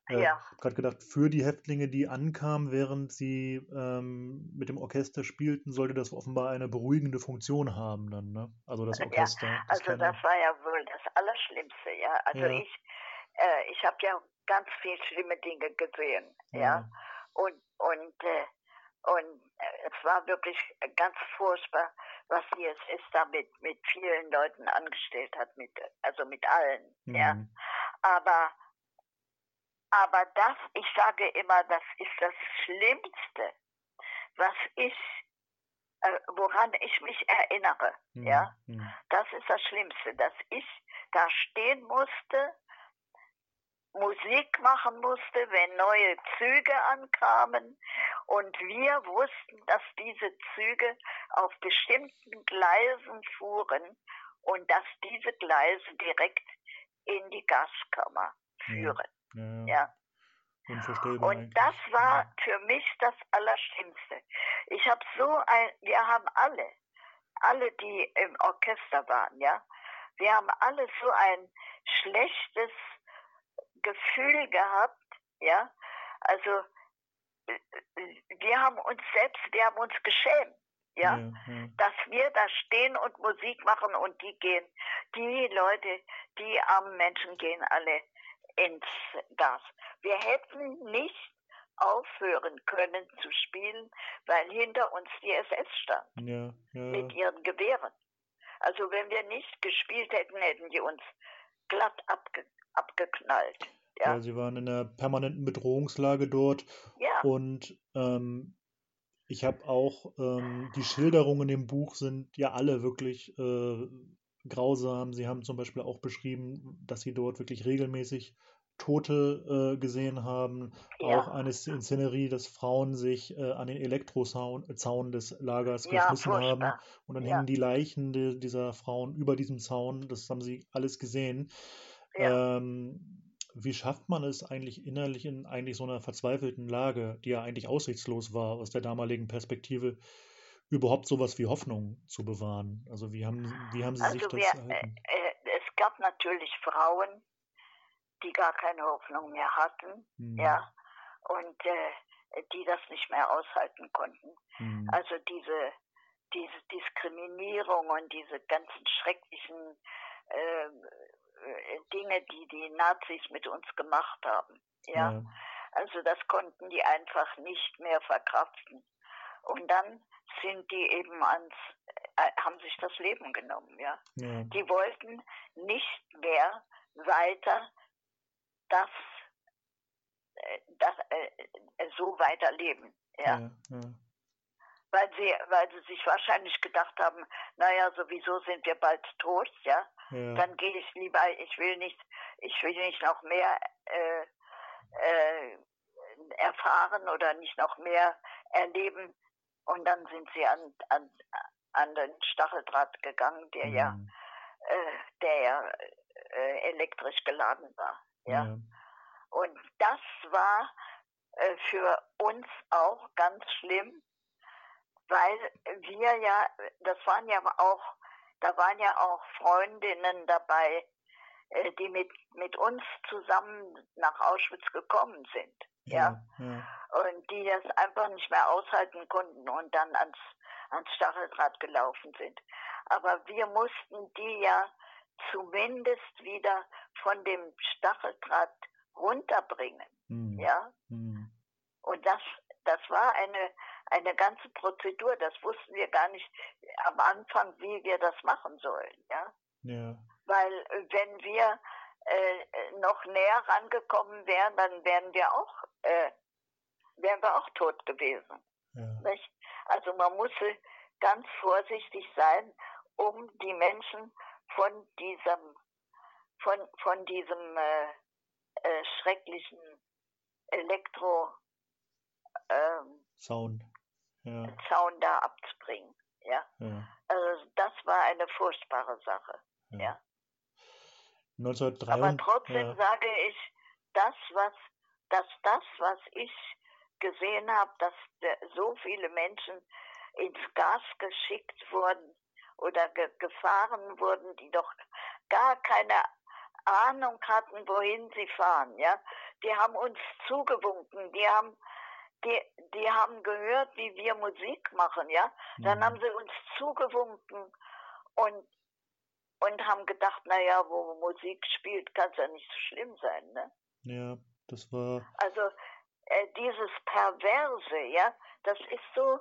Äh, ja. Ich habe gerade gedacht, für die Häftlinge, die ankamen, während sie ähm, mit dem Orchester spielten, sollte das offenbar eine beruhigende Funktion haben dann, ne? Also das Orchester. Ja, also das, das war ja wohl das Allerschlimmste, ja. Also ja. ich, äh, ich habe ja ganz viele schlimme Dinge gesehen, ja. ja. Und und äh, und äh, es war wirklich ganz furchtbar, was sie es ist da mit, mit vielen Leuten angestellt hat, mit, also mit allen, mhm. ja. Aber aber das, ich sage immer, das ist das Schlimmste, was ich, äh, woran ich mich erinnere. Mhm. Ja, mhm. das ist das Schlimmste, dass ich da stehen musste, Musik machen musste, wenn neue Züge ankamen und wir wussten, dass diese Züge auf bestimmten Gleisen fuhren und dass diese Gleise direkt in die Gaskammer führen. Ja. ja. Unvorstellbar. Und das war für mich das Allerschlimmste. Ich habe so ein, wir haben alle, alle, die im Orchester waren, ja, wir haben alle so ein schlechtes Gefühl gehabt, ja, also wir haben uns selbst, wir haben uns geschämt, ja, ja, ja, dass wir da stehen und Musik machen und die gehen, die Leute, die armen Menschen gehen alle ins Gas. Wir hätten nicht aufhören können zu spielen, weil hinter uns die SS stand ja, ja. mit ihren Gewehren. Also wenn wir nicht gespielt hätten, hätten die uns glatt abge abgeknallt. Ja. ja. sie waren in einer permanenten Bedrohungslage dort ja. und ähm, ich habe auch ähm, die Schilderungen im Buch sind ja alle wirklich äh, grausam. Sie haben zum Beispiel auch beschrieben, dass sie dort wirklich regelmäßig Tote äh, gesehen haben. Ja. Auch eine Szenerie, dass Frauen sich äh, an den Elektrozaun äh, des Lagers ja, geschmissen haben. Und dann ja. hängen die Leichen de, dieser Frauen über diesem Zaun. Das haben sie alles gesehen. Ähm, wie schafft man es eigentlich innerlich in eigentlich so einer verzweifelten Lage, die ja eigentlich aussichtslos war aus der damaligen Perspektive, überhaupt sowas wie Hoffnung zu bewahren? Also wie haben, wie haben Sie also sich das wir, äh, äh, es gab natürlich Frauen, die gar keine Hoffnung mehr hatten, mhm. ja, und äh, die das nicht mehr aushalten konnten. Mhm. Also diese, diese Diskriminierung und diese ganzen schrecklichen äh, Dinge, die die Nazis mit uns gemacht haben, ja. ja. Also das konnten die einfach nicht mehr verkraften. Und dann sind die eben ans, äh, haben sich das Leben genommen, ja. ja. Die wollten nicht mehr weiter das, äh, das äh, so weiterleben. Ja. ja, ja. Weil sie, weil sie sich wahrscheinlich gedacht haben, naja, sowieso sind wir bald tot, ja. ja. Dann gehe ich lieber, ich will nicht, ich will nicht noch mehr äh, äh, erfahren oder nicht noch mehr erleben. Und dann sind sie an, an, an den Stacheldraht gegangen, der mhm. ja äh, der ja äh, elektrisch geladen war. Ja. ja. Und das war äh, für uns auch ganz schlimm, weil wir ja, das waren ja auch, da waren ja auch Freundinnen dabei, die mit, mit uns zusammen nach Auschwitz gekommen sind. Ja, ja. ja. Und die das einfach nicht mehr aushalten konnten und dann ans, ans Stacheldraht gelaufen sind. Aber wir mussten die ja zumindest wieder von dem Stacheldraht runterbringen. Mhm. Ja. Mhm. Und das, das war eine, eine ganze Prozedur. Das wussten wir gar nicht am Anfang, wie wir das machen sollen. Ja. ja. Weil äh, wenn wir äh, noch näher rangekommen wären, dann wären wir auch, äh, wären wir auch tot gewesen. Ja. Also man muss ganz vorsichtig sein, um die Menschen von diesem, von, von diesem äh, äh, schrecklichen Elektro ähm, Zaun. Ja. Zaun da abzubringen. Ja? ja. Also das war eine furchtbare Sache. Ja. ja. 1903, Aber trotzdem ja. sage ich, das, was, dass das, was ich gesehen habe, dass so viele Menschen ins Gas geschickt wurden oder ge gefahren wurden, die doch gar keine Ahnung hatten, wohin sie fahren, ja. Die haben uns zugewunken, die haben, die, die haben gehört, wie wir Musik machen, ja. Dann mhm. haben sie uns zugewunken und und haben gedacht, naja, wo Musik spielt, kann es ja nicht so schlimm sein, ne? Ja, das war. Also äh, dieses Perverse, ja, das ist so,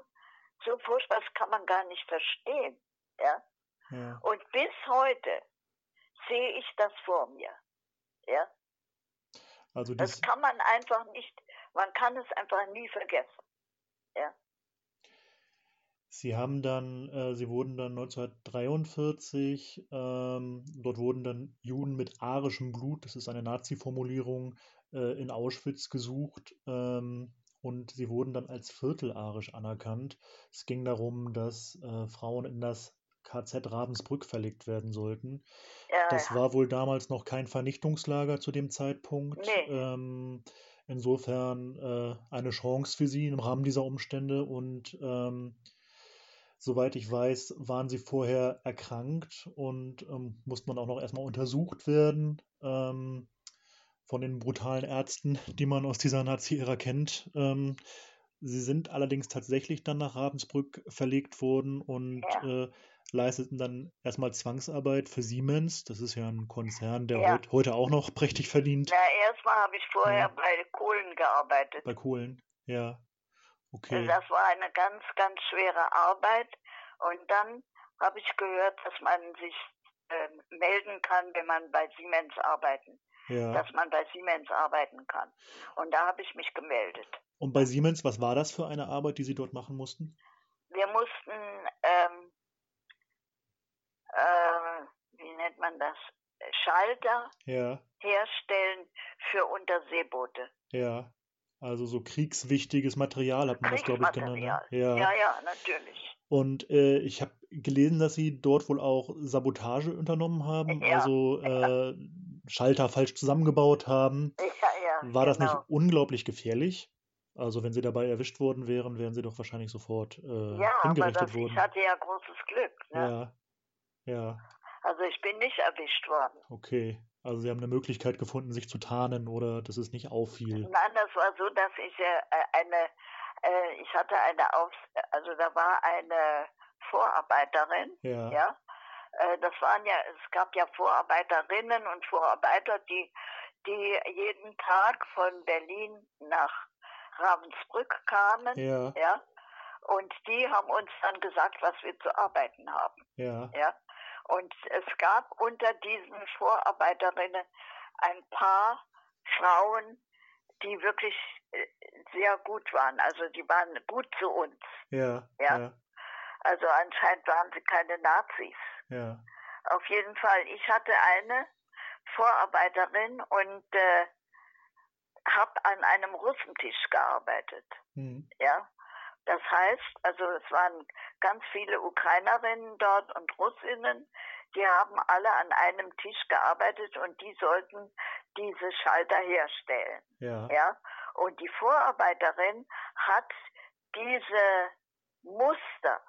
so furchtbar, das kann man gar nicht verstehen, ja. ja. Und bis heute sehe ich das vor mir, ja. Also das kann man einfach nicht, man kann es einfach nie vergessen, ja. Sie haben dann, äh, sie wurden dann 1943, ähm, dort wurden dann Juden mit arischem Blut, das ist eine Nazi-Formulierung, äh, in Auschwitz gesucht ähm, und sie wurden dann als viertelarisch anerkannt. Es ging darum, dass äh, Frauen in das KZ Ravensbrück verlegt werden sollten. Ja, das ja. war wohl damals noch kein Vernichtungslager zu dem Zeitpunkt. Nee. Ähm, insofern äh, eine Chance für sie im Rahmen dieser Umstände und ähm, Soweit ich weiß, waren sie vorher erkrankt und ähm, mussten dann auch noch erstmal untersucht werden ähm, von den brutalen Ärzten, die man aus dieser Nazi-Ära kennt. Ähm, sie sind allerdings tatsächlich dann nach Ravensbrück verlegt worden und ja. äh, leisteten dann erstmal Zwangsarbeit für Siemens. Das ist ja ein Konzern, der ja. heut, heute auch noch prächtig verdient. Ja, erstmal habe ich vorher ja. bei Kohlen gearbeitet. Bei Kohlen, ja. Okay. Das war eine ganz, ganz schwere Arbeit. Und dann habe ich gehört, dass man sich äh, melden kann, wenn man bei Siemens arbeiten. Ja. Dass man bei Siemens arbeiten kann. Und da habe ich mich gemeldet. Und bei Siemens, was war das für eine Arbeit, die Sie dort machen mussten? Wir mussten, ähm, äh, wie nennt man das? Schalter ja. herstellen für Unterseeboote. Ja. Also so kriegswichtiges Material hat man das, glaube ich, genannt. Ne? Ja. ja, ja, natürlich. Und äh, ich habe gelesen, dass sie dort wohl auch Sabotage unternommen haben, ja, also äh. Schalter falsch zusammengebaut haben. Ja, ja, War das genau. nicht unglaublich gefährlich? Also wenn sie dabei erwischt worden wären, wären sie doch wahrscheinlich sofort äh, ja, hingerichtet aber das, worden. Ich hatte ja großes Glück. Ne? Ja, ja. Also ich bin nicht erwischt worden. Okay. Also sie haben eine Möglichkeit gefunden, sich zu tarnen oder dass es nicht auffiel. Nein, das war so, dass ich äh, eine, äh, ich hatte eine Auf, also da war eine Vorarbeiterin, ja. ja? Äh, das waren ja, es gab ja Vorarbeiterinnen und Vorarbeiter, die, die jeden Tag von Berlin nach Ravensbrück kamen, ja. ja. Und die haben uns dann gesagt, was wir zu arbeiten haben. Ja. ja? Und es gab unter diesen Vorarbeiterinnen ein paar Frauen, die wirklich äh, sehr gut waren. Also die waren gut zu uns. Ja. Ja. ja. Also anscheinend waren sie keine Nazis. Ja. Auf jeden Fall. Ich hatte eine Vorarbeiterin und äh, habe an einem Russentisch gearbeitet. Mhm. Ja. Das heißt, also es waren ganz viele Ukrainerinnen dort und Russinnen, die haben alle an einem Tisch gearbeitet und die sollten diese Schalter herstellen. Ja. Ja. Und die Vorarbeiterin hat diese Muster,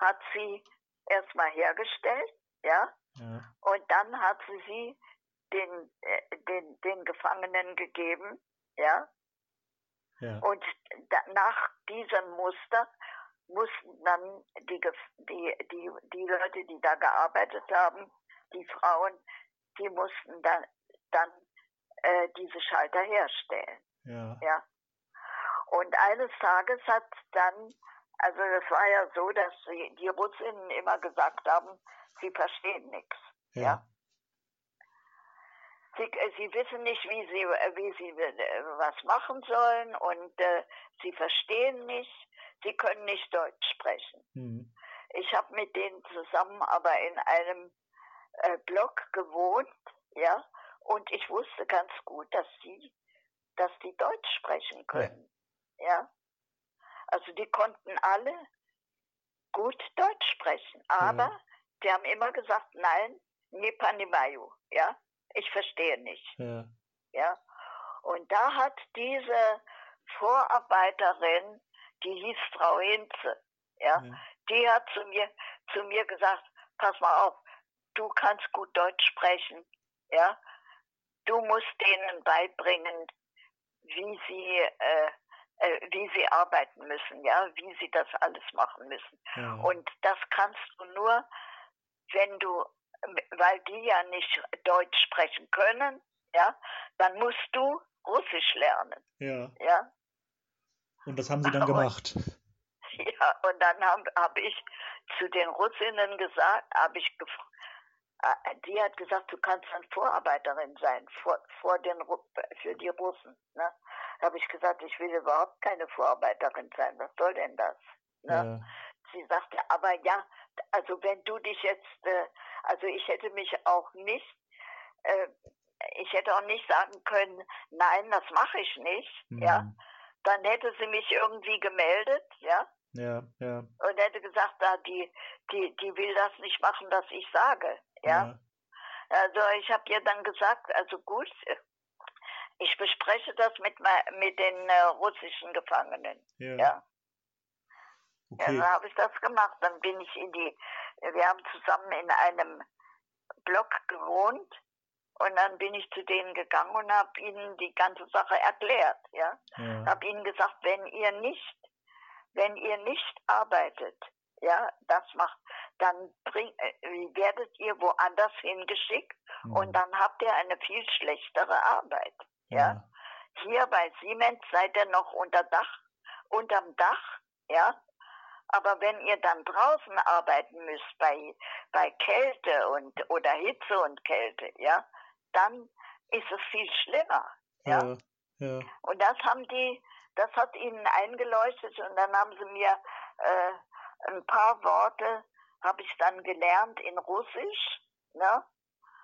hat sie erstmal hergestellt, ja, Ja. und dann hat sie sie den, äh, den, den Gefangenen gegeben, ja, Ja. und da, nach diesem Muster mussten dann die, die, die, die Leute, die da gearbeitet haben, die Frauen, die mussten dann, dann äh, diese Schalter herstellen. Ja. Ja. Und eines Tages hat dann, also das war ja so, dass die Russinnen immer gesagt haben, sie verstehen nichts. Ja. Sie, äh, sie wissen nicht, wie sie, äh, wie sie äh, was machen sollen und äh, sie verstehen nicht, sie können nicht Deutsch sprechen. Mhm. Ich habe mit denen zusammen aber in einem äh, Block gewohnt, ja, und ich wusste ganz gut, dass sie, dass die Deutsch sprechen können, ja. Also die konnten alle gut Deutsch sprechen, aber Ja. die haben immer gesagt, nein, nie panimayu, ja, ich verstehe nicht, Ja. ja. Und da hat diese Vorarbeiterin, die hieß Frau Hinze, ja, Ja. die hat zu mir, zu mir gesagt, pass mal auf, du kannst gut Deutsch sprechen, ja. Du musst denen beibringen, wie sie, äh, äh, wie sie arbeiten müssen, ja, wie sie das alles machen müssen. Ja. Und das kannst du nur, wenn du, weil die ja nicht Deutsch sprechen können, ja, dann musst du Russisch lernen, ja. ja. Und das haben sie dann Und- gemacht. Ja, und dann habe hab ich zu den Russinnen gesagt, habe ich gef- äh, die hat gesagt, du kannst dann Vorarbeiterin sein vor, vor den für die Russen. Ne? habe ich gesagt, ich will überhaupt keine Vorarbeiterin sein. Was soll denn das? Ne? Ja. Sie sagte, aber ja, also wenn du dich jetzt, äh, also ich hätte mich auch nicht, äh, ich hätte auch nicht sagen können, nein, das mache ich nicht, ja. Mhm. Dann hätte sie mich irgendwie gemeldet, ja, Ja, ja. und hätte gesagt, da die, die, die will das nicht machen, was ich sage, ja. Also ich habe ihr dann gesagt, also gut, ich bespreche das mit, mit den äh, russischen Gefangenen, Ja. ja. Ja, Okay. dann habe ich das gemacht. Dann bin ich in die, wir haben zusammen in einem Block gewohnt und dann bin ich zu denen gegangen und habe ihnen die ganze Sache erklärt. Ja, Ja. habe ihnen gesagt, wenn ihr nicht, wenn ihr nicht arbeitet, ja, das macht, dann bring, äh, werdet ihr woanders hingeschickt Mhm. und dann habt ihr eine viel schlechtere Arbeit. ja. ja. Hier bei Siemens seid ihr noch unter Dach, unterm Dach, ja. Aber wenn ihr dann draußen arbeiten müsst bei, bei Kälte und, oder Hitze und Kälte, ja, dann ist es viel schlimmer, ja. Ja. Ja. Und das haben die, das hat ihnen eingeleuchtet und dann haben sie mir äh, ein paar Worte habe ich dann gelernt in Russisch, ne?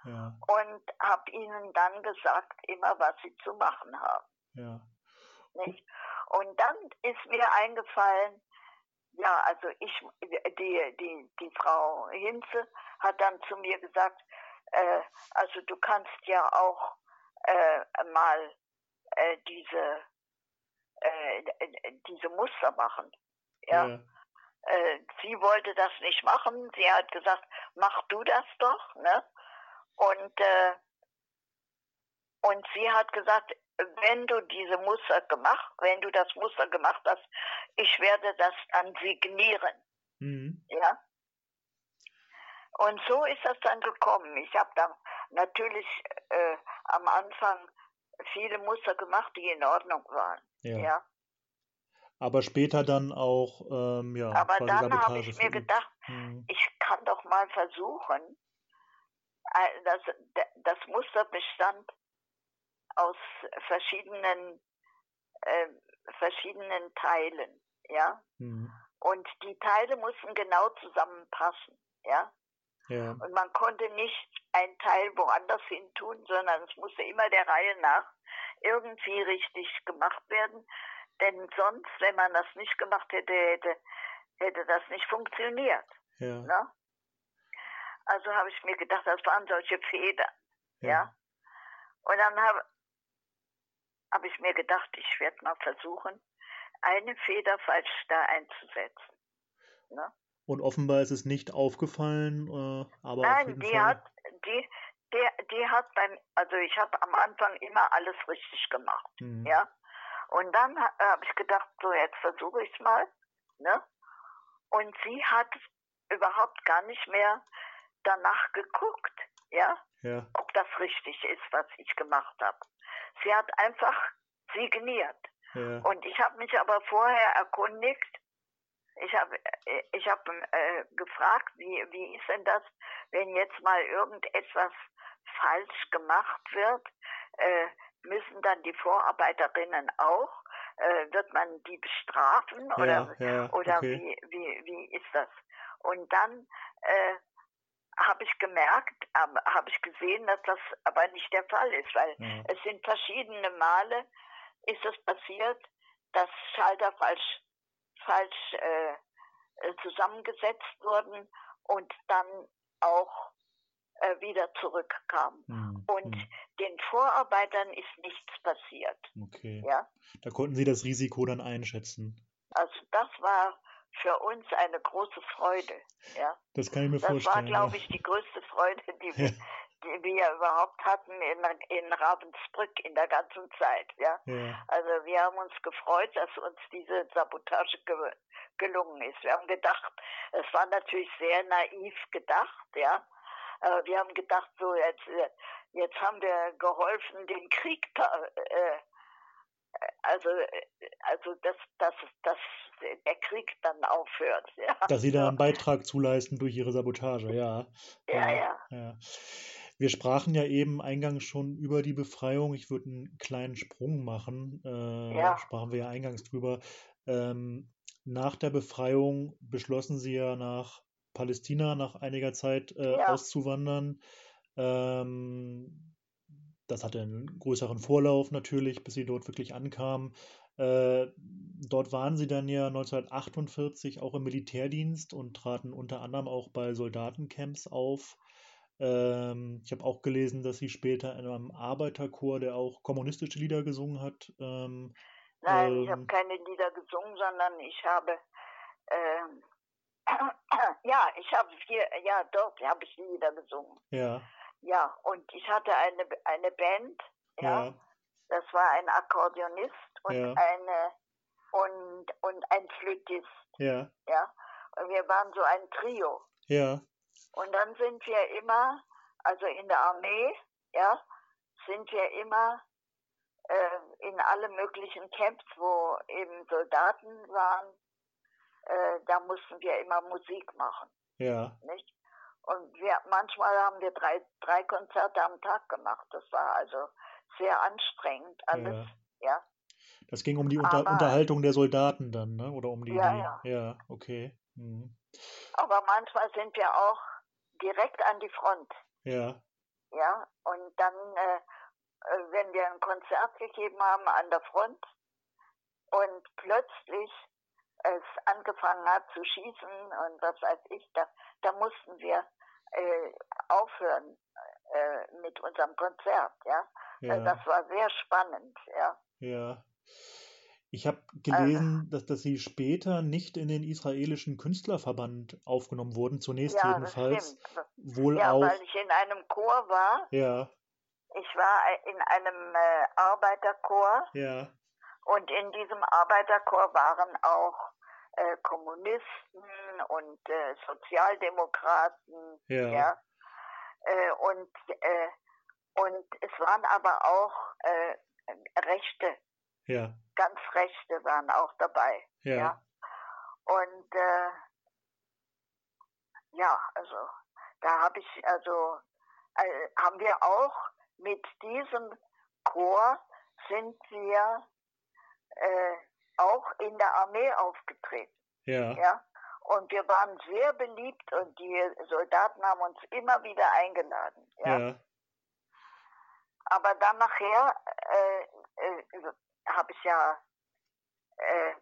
Ja. Und habe ihnen dann gesagt, immer was sie zu machen haben. Ja. Nicht? Und dann ist mir eingefallen, ja, also ich, die, die, die Frau Hinze hat dann zu mir gesagt, äh, also du kannst ja auch äh, mal äh, diese, äh, diese Muster machen. Ja. Ja. Äh, sie wollte das nicht machen. Sie hat gesagt, mach du das doch, ne? Und äh, und sie hat gesagt, wenn du diese Muster gemacht, wenn du das Muster gemacht hast, ich werde das dann signieren, Mhm. ja. Und so ist das dann gekommen. Ich habe dann natürlich äh, am Anfang viele Muster gemacht, die in Ordnung waren, Ja. ja. Aber später dann auch, ähm, ja, Aber dann habe ich mir gedacht, Mhm. ich kann doch mal versuchen, äh, das, das Muster bestand aus verschiedenen, äh, verschiedenen Teilen, ja. Mhm. Und die Teile mussten genau zusammenpassen, ja. Ja. Und man konnte nicht ein Teil woanders hin tun, sondern es musste immer der Reihe nach irgendwie richtig gemacht werden. Denn sonst, wenn man das nicht gemacht hätte, hätte, hätte das nicht funktioniert. Ja. Ne? also habe ich mir gedacht, das waren solche Federn. Ja. ja? Und dann habe hab ich mir gedacht, ich werde mal versuchen, eine Feder falsch da einzusetzen. Ne? Und offenbar ist es nicht aufgefallen, äh, aber Nein, die Fall. hat, die, der, die hat beim, also ich habe am Anfang immer alles richtig gemacht, mhm. ja. Und dann habe ich gedacht, so jetzt versuche ich es mal, ne? Und sie hat überhaupt gar nicht mehr danach geguckt, ja, ja. ob das richtig ist, was ich gemacht habe. Sie hat einfach signiert. Ja. Und ich habe mich aber vorher erkundigt. Ich habe äh, ich hab, äh, gefragt, wie, wie ist denn das, wenn jetzt mal irgendetwas falsch gemacht wird? Äh, müssen dann die Vorarbeiterinnen auch? Äh, wird man die bestrafen? Oder, ja, ja, oder okay. wie, wie, wie ist das? Und dann äh, habe ich gemerkt, ähm, habe ich gesehen, dass das aber nicht der Fall ist, weil ja. es sind verschiedene Male ist es passiert, dass Schalter falsch, falsch äh, äh, zusammengesetzt wurden und dann auch äh, wieder zurückkamen. Mhm. Und mhm. den Vorarbeitern ist nichts passiert. Okay. Ja? Da konnten Sie das Risiko dann einschätzen. Also das war für uns eine große Freude. Ja. Das kann ich mir das vorstellen. Das war, glaube ich, die größte Freude, die wir, die wir überhaupt hatten in, in Ravensbrück in der ganzen Zeit. Ja. ja. Also wir haben uns gefreut, dass uns diese Sabotage ge gelungen ist. Wir haben gedacht, es war natürlich sehr naiv gedacht, ja. Aber wir haben gedacht, so jetzt, jetzt haben wir geholfen, den Krieg äh, also, also dass, dass, dass der Krieg dann aufhört. Ja. Dass Sie da einen Beitrag zuleisten durch Ihre Sabotage, ja. Ja, ja. ja. Wir sprachen ja eben eingangs schon über die Befreiung. Ich würde einen kleinen Sprung machen. Äh, ja. Sprachen wir ja eingangs drüber. Ähm, nach der Befreiung beschlossen Sie ja nach Palästina nach einiger Zeit äh, ja. auszuwandern. Ähm, das hatte einen größeren Vorlauf natürlich, bis Sie dort wirklich ankamen. Äh, dort waren Sie dann ja 1948 auch im Militärdienst und traten unter anderem auch bei Soldatencamps auf. Ähm, ich habe auch gelesen, dass sie später in einem Arbeiterchor, der auch kommunistische Lieder gesungen hat. Ähm, Nein, ähm, ich habe keine Lieder gesungen, sondern ich habe ähm, ja, ich habe hier, ja, dort habe ich Lieder gesungen. Ja. Ja, und ich hatte eine eine Band, ja. ja. Das war ein Akkordeonist und ja. eine und und ein Flötist. Ja. Ja. Und wir waren so ein Trio. Ja. Und dann sind wir immer, also in der Armee, ja, sind wir immer äh, in alle möglichen Camps, wo eben Soldaten waren, äh, da mussten wir immer Musik machen. Ja. Nicht? Und wir, manchmal haben wir drei, drei Konzerte am Tag gemacht. Das war also sehr anstrengend alles, ja. ja. Das ging um die Unter Aber, Unterhaltung der Soldaten dann, ne? Oder um die. Ja, ja. Ja, okay. Mhm. Aber manchmal sind wir auch direkt an die Front. Ja. Ja, und dann, äh, äh, wenn wir ein Konzert gegeben haben an der Front und plötzlich es angefangen hat zu schießen und was weiß ich, da, da mussten wir äh, aufhören äh, mit unserem Konzert, ja. ja. Äh, das war sehr spannend, ja. Ja. Ich habe gelesen, also, dass, dass sie später nicht in den israelischen Künstlerverband aufgenommen wurden, zunächst ja, jedenfalls. Das stimmt. Wohl ja, auch. weil ich in einem Chor war. Ja. Ich war in einem äh, Arbeiterchor. Ja. Und in diesem Arbeiterchor waren auch äh, Kommunisten und äh, Sozialdemokraten. Ja. ja? Äh, und, äh, und es waren aber auch äh, Rechte ja. Ganz Rechte waren auch dabei. Ja. ja. Und äh, ja, also da habe ich, also äh, haben wir auch mit diesem Chor sind wir äh, auch in der Armee aufgetreten. Ja. ja. Und wir waren sehr beliebt und die Soldaten haben uns immer wieder eingeladen. Ja. ja. Aber dann nachher äh, äh, habe ich ja, äh,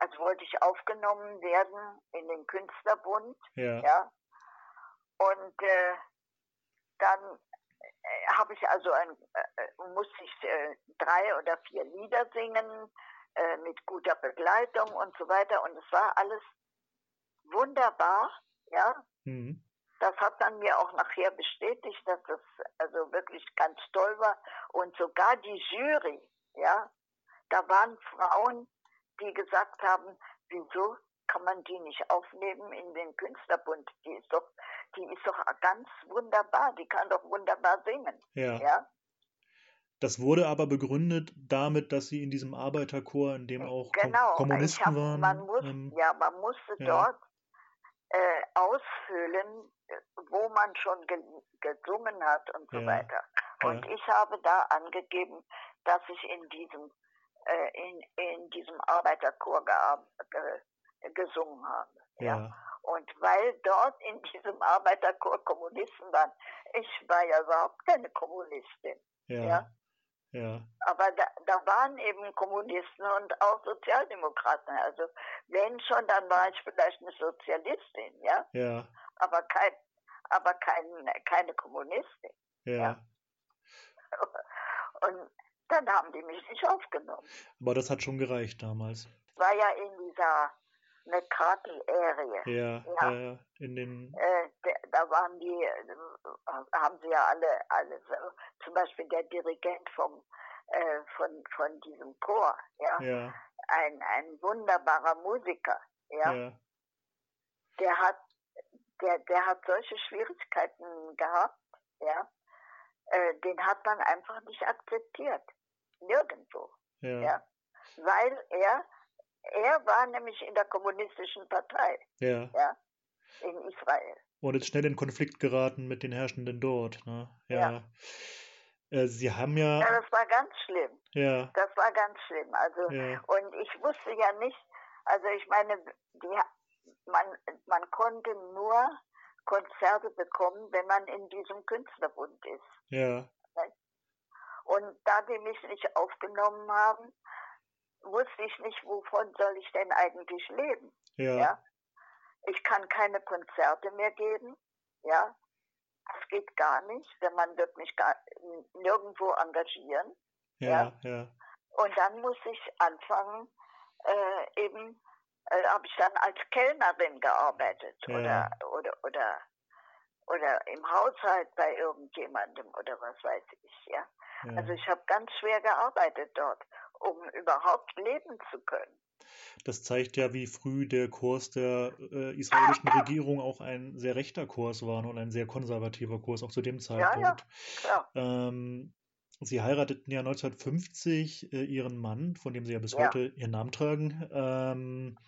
also wollte ich aufgenommen werden in den Künstlerbund. Ja. ja. Und äh, dann äh, habe ich also ein, äh, äh musste ich äh, drei oder vier Lieder singen äh, mit guter Begleitung und so weiter. Und es war alles wunderbar, ja. Mhm. Das hat dann mir auch nachher bestätigt, dass das also wirklich ganz toll war. Und sogar die Jury, ja, da waren Frauen, die gesagt haben, wieso kann man die nicht aufnehmen in den Künstlerbund? Die ist doch, die ist doch ganz wunderbar, die kann doch wunderbar singen. Ja. ja? Das wurde aber begründet damit, dass sie in diesem Arbeiterchor, in dem auch genau, Kommunisten hab, waren. Man muss, ähm, ja, man musste ja. dort äh, ausfüllen, wo man schon ge gesungen hat und so ja. weiter. Und ja. ich habe da angegeben, dass ich in diesem äh, in, in diesem Arbeiterchor ge gesungen habe. Ja. Und weil dort in diesem Arbeiterchor Kommunisten waren, ich war ja überhaupt keine Kommunistin. Ja. ja. Ja. Aber da, da waren eben Kommunisten und auch Sozialdemokraten. Also wenn schon, dann war ich vielleicht eine Sozialistin, ja. Ja. Aber kein, aber kein, keine Kommunistin. Ja. ja. Und dann haben die mich nicht aufgenommen. Aber das hat schon gereicht damals. War ja in dieser McCarthy-Area. Ja, ja. Äh, in den. Äh, da waren die, äh, haben sie ja alle, alle zum Beispiel der Dirigent vom, äh, von, von diesem Chor, ja. ja. Ein, ein wunderbarer Musiker, ja. ja. Der hat, der, der hat solche Schwierigkeiten gehabt, ja. Äh, den hat man einfach nicht akzeptiert. Nirgendwo. Ja. ja. Weil er, er war nämlich in der kommunistischen Partei. Ja. ja in Israel. Und ist schnell in Konflikt geraten mit den Herrschenden dort. Ne? Ja. ja. Äh, Sie haben ja. Ja, das war ganz schlimm. Ja. Das war ganz schlimm. Also, und ich wusste ja nicht, also ich meine, die, man, man konnte nur Konzerte bekommen, wenn man in diesem Künstlerbund ist. Ja. Und da die mich nicht aufgenommen haben, wusste ich nicht, wovon soll ich denn eigentlich leben. Ja. ja? Ich kann keine Konzerte mehr geben. Ja. Das geht gar nicht, denn man wird mich gar nirgendwo engagieren. Ja, ja. ja. Und dann muss ich anfangen, äh, eben, äh, habe ich dann als Kellnerin gearbeitet ja. oder, oder, oder, oder im Haushalt bei irgendjemandem oder was weiß ich, ja. Ja. Also ich habe ganz schwer gearbeitet dort, um überhaupt leben zu können. Das zeigt ja, wie früh der Kurs der äh, israelischen Regierung auch ein sehr rechter Kurs war und ein sehr konservativer Kurs, auch zu dem Zeitpunkt. Ja, ja. Ähm, Sie heirateten ja 1950 äh, Ihren Mann, von dem Sie ja bis heute Ihren Namen tragen. Ähm,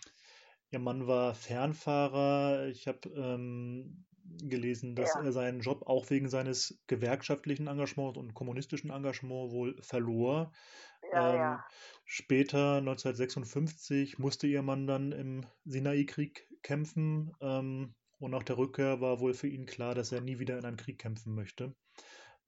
Ihr Mann war Fernfahrer. Ich habe ähm, gelesen, dass ja. er seinen Job auch wegen seines gewerkschaftlichen Engagements und kommunistischen Engagements wohl verlor. Ja, ähm, ja. Später, 1956, musste ihr Mann dann im Sinai-Krieg kämpfen. Ähm, und nach der Rückkehr war wohl für ihn klar, dass er nie wieder in einem Krieg kämpfen möchte.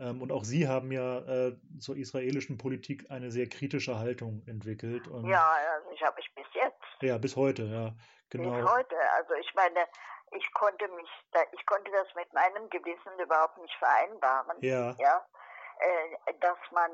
Ähm, und auch Sie haben ja äh, zur israelischen Politik eine sehr kritische Haltung entwickelt. ja, also ich habe ich bis jetzt. Ja, bis heute, ja. Genau. Bis heute. Also ich meine, ich konnte mich, ich konnte das mit meinem Gewissen überhaupt nicht vereinbaren. Ja. ja äh, dass man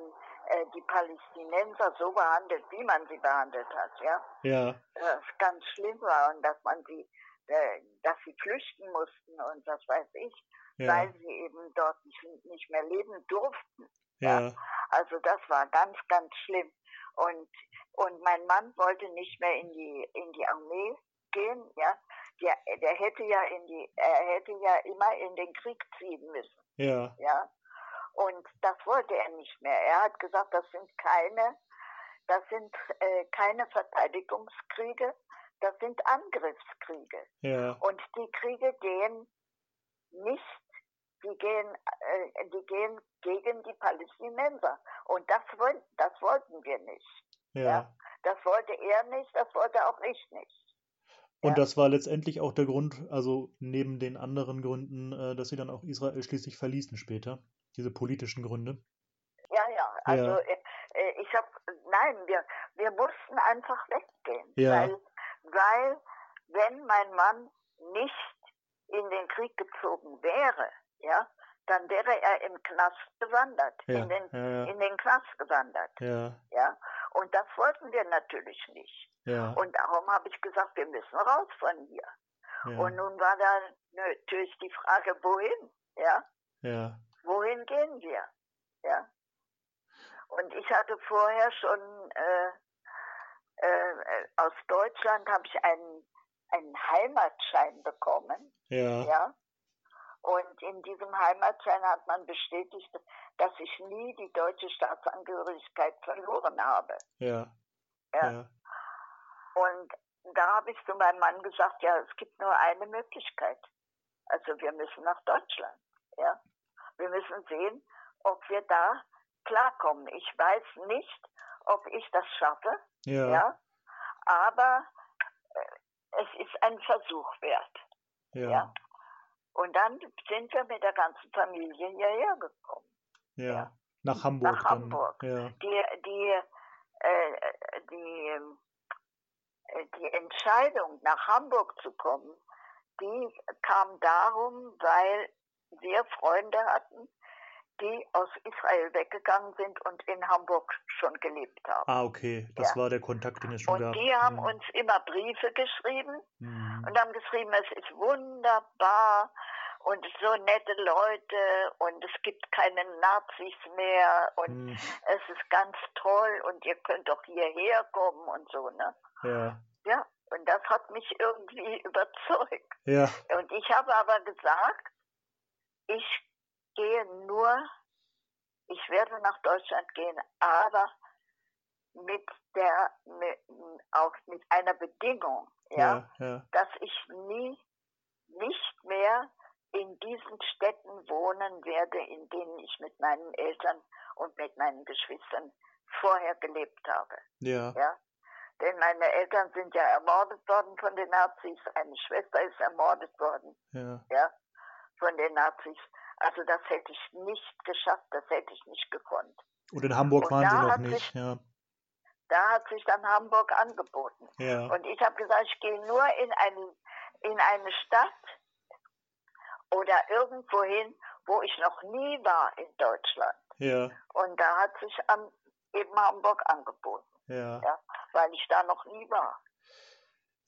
äh, die Palästinenser so behandelt, wie man sie behandelt hat, ja. Ja. Das ganz schlimm war und dass man sie, äh, dass sie flüchten mussten und das weiß ich, ja. weil sie eben dort nicht, nicht mehr leben durften. Ja. ja. Also das war ganz, ganz schlimm. Und und mein Mann wollte nicht mehr in die in die Armee gehen, ja, der, der hätte ja in die, er hätte ja immer in den Krieg ziehen müssen. Ja. Ja. Und das wollte er nicht mehr. Er hat gesagt, das sind keine, das sind äh, keine Verteidigungskriege, das sind Angriffskriege. Ja. Und die Kriege gehen nicht, die gehen, äh, die gehen gegen die Palästinenser. Und das, das wollten wir nicht. Ja. ja. Das wollte er nicht, das wollte auch ich nicht. Und ja. das war letztendlich auch der Grund, also neben den anderen Gründen, äh, dass sie dann auch Israel schließlich verließen später, diese politischen Gründe. Ja, ja, also ja. Äh, äh ich habe, nein, wir, wir mussten einfach weggehen, ja. weil, weil wenn mein Mann nicht in den Krieg gezogen wäre, ja, dann wäre er im Knast gewandert, Ja, in, den, ja, ja. in den Knast gewandert, Ja, ja. Und das wollten wir natürlich nicht. ja, Und darum habe ich gesagt, wir müssen raus von hier. ja, Und nun war da natürlich die Frage, wohin, ja. ja, wohin gehen wir? Ja. Und ich hatte vorher schon äh, äh, aus Deutschland habe ich einen, einen Heimatschein bekommen, ja, ja. Und in diesem Heimatschein hat man bestätigt, dass ich nie die deutsche Staatsangehörigkeit verloren habe. ja, Ja. ja, Und da habe ich zu meinem Mann gesagt, ja, es gibt nur eine Möglichkeit. Also wir müssen nach Deutschland. Ja. Wir müssen sehen, ob wir da klarkommen. Ich weiß nicht, ob ich das schaffe, ja, ja. Aber äh, es ist ein Versuch wert. ja, Ja. Und dann sind wir mit der ganzen Familie hierher gekommen. ja. Ja. Nach Hamburg Nach. Hamburg. Ja, die, die, äh, die, äh, die Entscheidung, nach Hamburg zu kommen, die kam darum, weil wir Freunde hatten, die aus Israel weggegangen sind und in Hamburg schon gelebt haben. Ah, okay. Das Ja. war der Kontakt, den es schon Und gab. die haben Mhm. uns immer Briefe geschrieben Mhm. und haben geschrieben, es ist wunderbar und so nette Leute und es gibt keine Nazis mehr und Mhm. es ist ganz toll und ihr könnt doch hierher kommen und so, ne? Ja, Ja, und das hat mich irgendwie überzeugt. ja, Und ich habe aber gesagt, ich gehe nur, ich werde nach Deutschland gehen, aber mit der, mit, auch mit einer Bedingung, ja, ja, ja, dass ich nie, nicht mehr in diesen Städten wohnen werde, in denen ich mit meinen Eltern und mit meinen Geschwistern vorher gelebt habe. ja, Ja? Denn meine Eltern sind ja ermordet worden von den Nazis, eine Schwester ist ermordet worden, ja, ja, von den Nazis. Also das hätte ich nicht geschafft, das hätte ich nicht gekonnt. Und in Hamburg Und waren Sie noch nicht, sich- ja, Da hat sich dann Hamburg angeboten. ja, Und ich habe gesagt, ich gehe nur in, einen, in eine Stadt oder irgendwo hin, wo ich noch nie war in Deutschland. ja, Und da hat sich an, eben Hamburg angeboten, ja. ja, weil ich da noch nie war.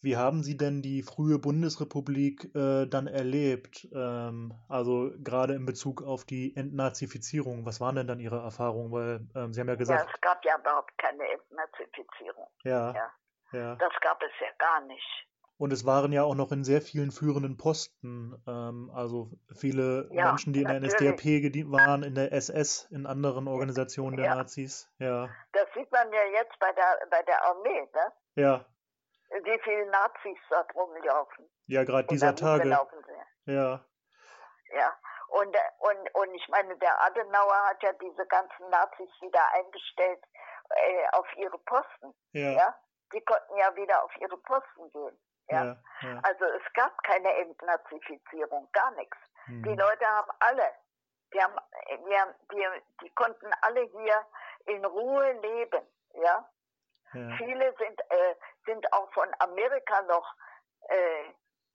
Wie haben Sie denn die frühe Bundesrepublik äh, dann erlebt? Ähm, also gerade in Bezug auf die Entnazifizierung. Was waren denn dann Ihre Erfahrungen? Weil ähm, Sie haben ja Ja, gesagt, es gab ja überhaupt keine Entnazifizierung. ja, Ja. ja. Das gab es ja gar nicht. Und es waren ja auch noch in sehr vielen führenden Posten. Ähm, also viele Ja, Menschen, die in der natürlich. NSDAP waren, in der SS, in anderen Organisationen der Ja. Nazis. Ja, Das sieht man ja jetzt bei der, bei der Armee, ne? ja, wie viele Nazis dort rumlaufen. ja, gerade dieser da Tage. Ja, Ja. Und, und, und ich meine, der Adenauer hat ja diese ganzen Nazis wieder eingestellt äh, auf ihre Posten. ja, Ja. Die konnten ja wieder auf ihre Posten gehen. Ja. ja, ja. Also es gab keine Entnazifizierung, gar nichts. Hm. Die Leute haben alle, die, haben, die, haben, die, die konnten alle hier in Ruhe leben. Ja. Ja, Viele sind, äh, sind auch von Amerika noch äh,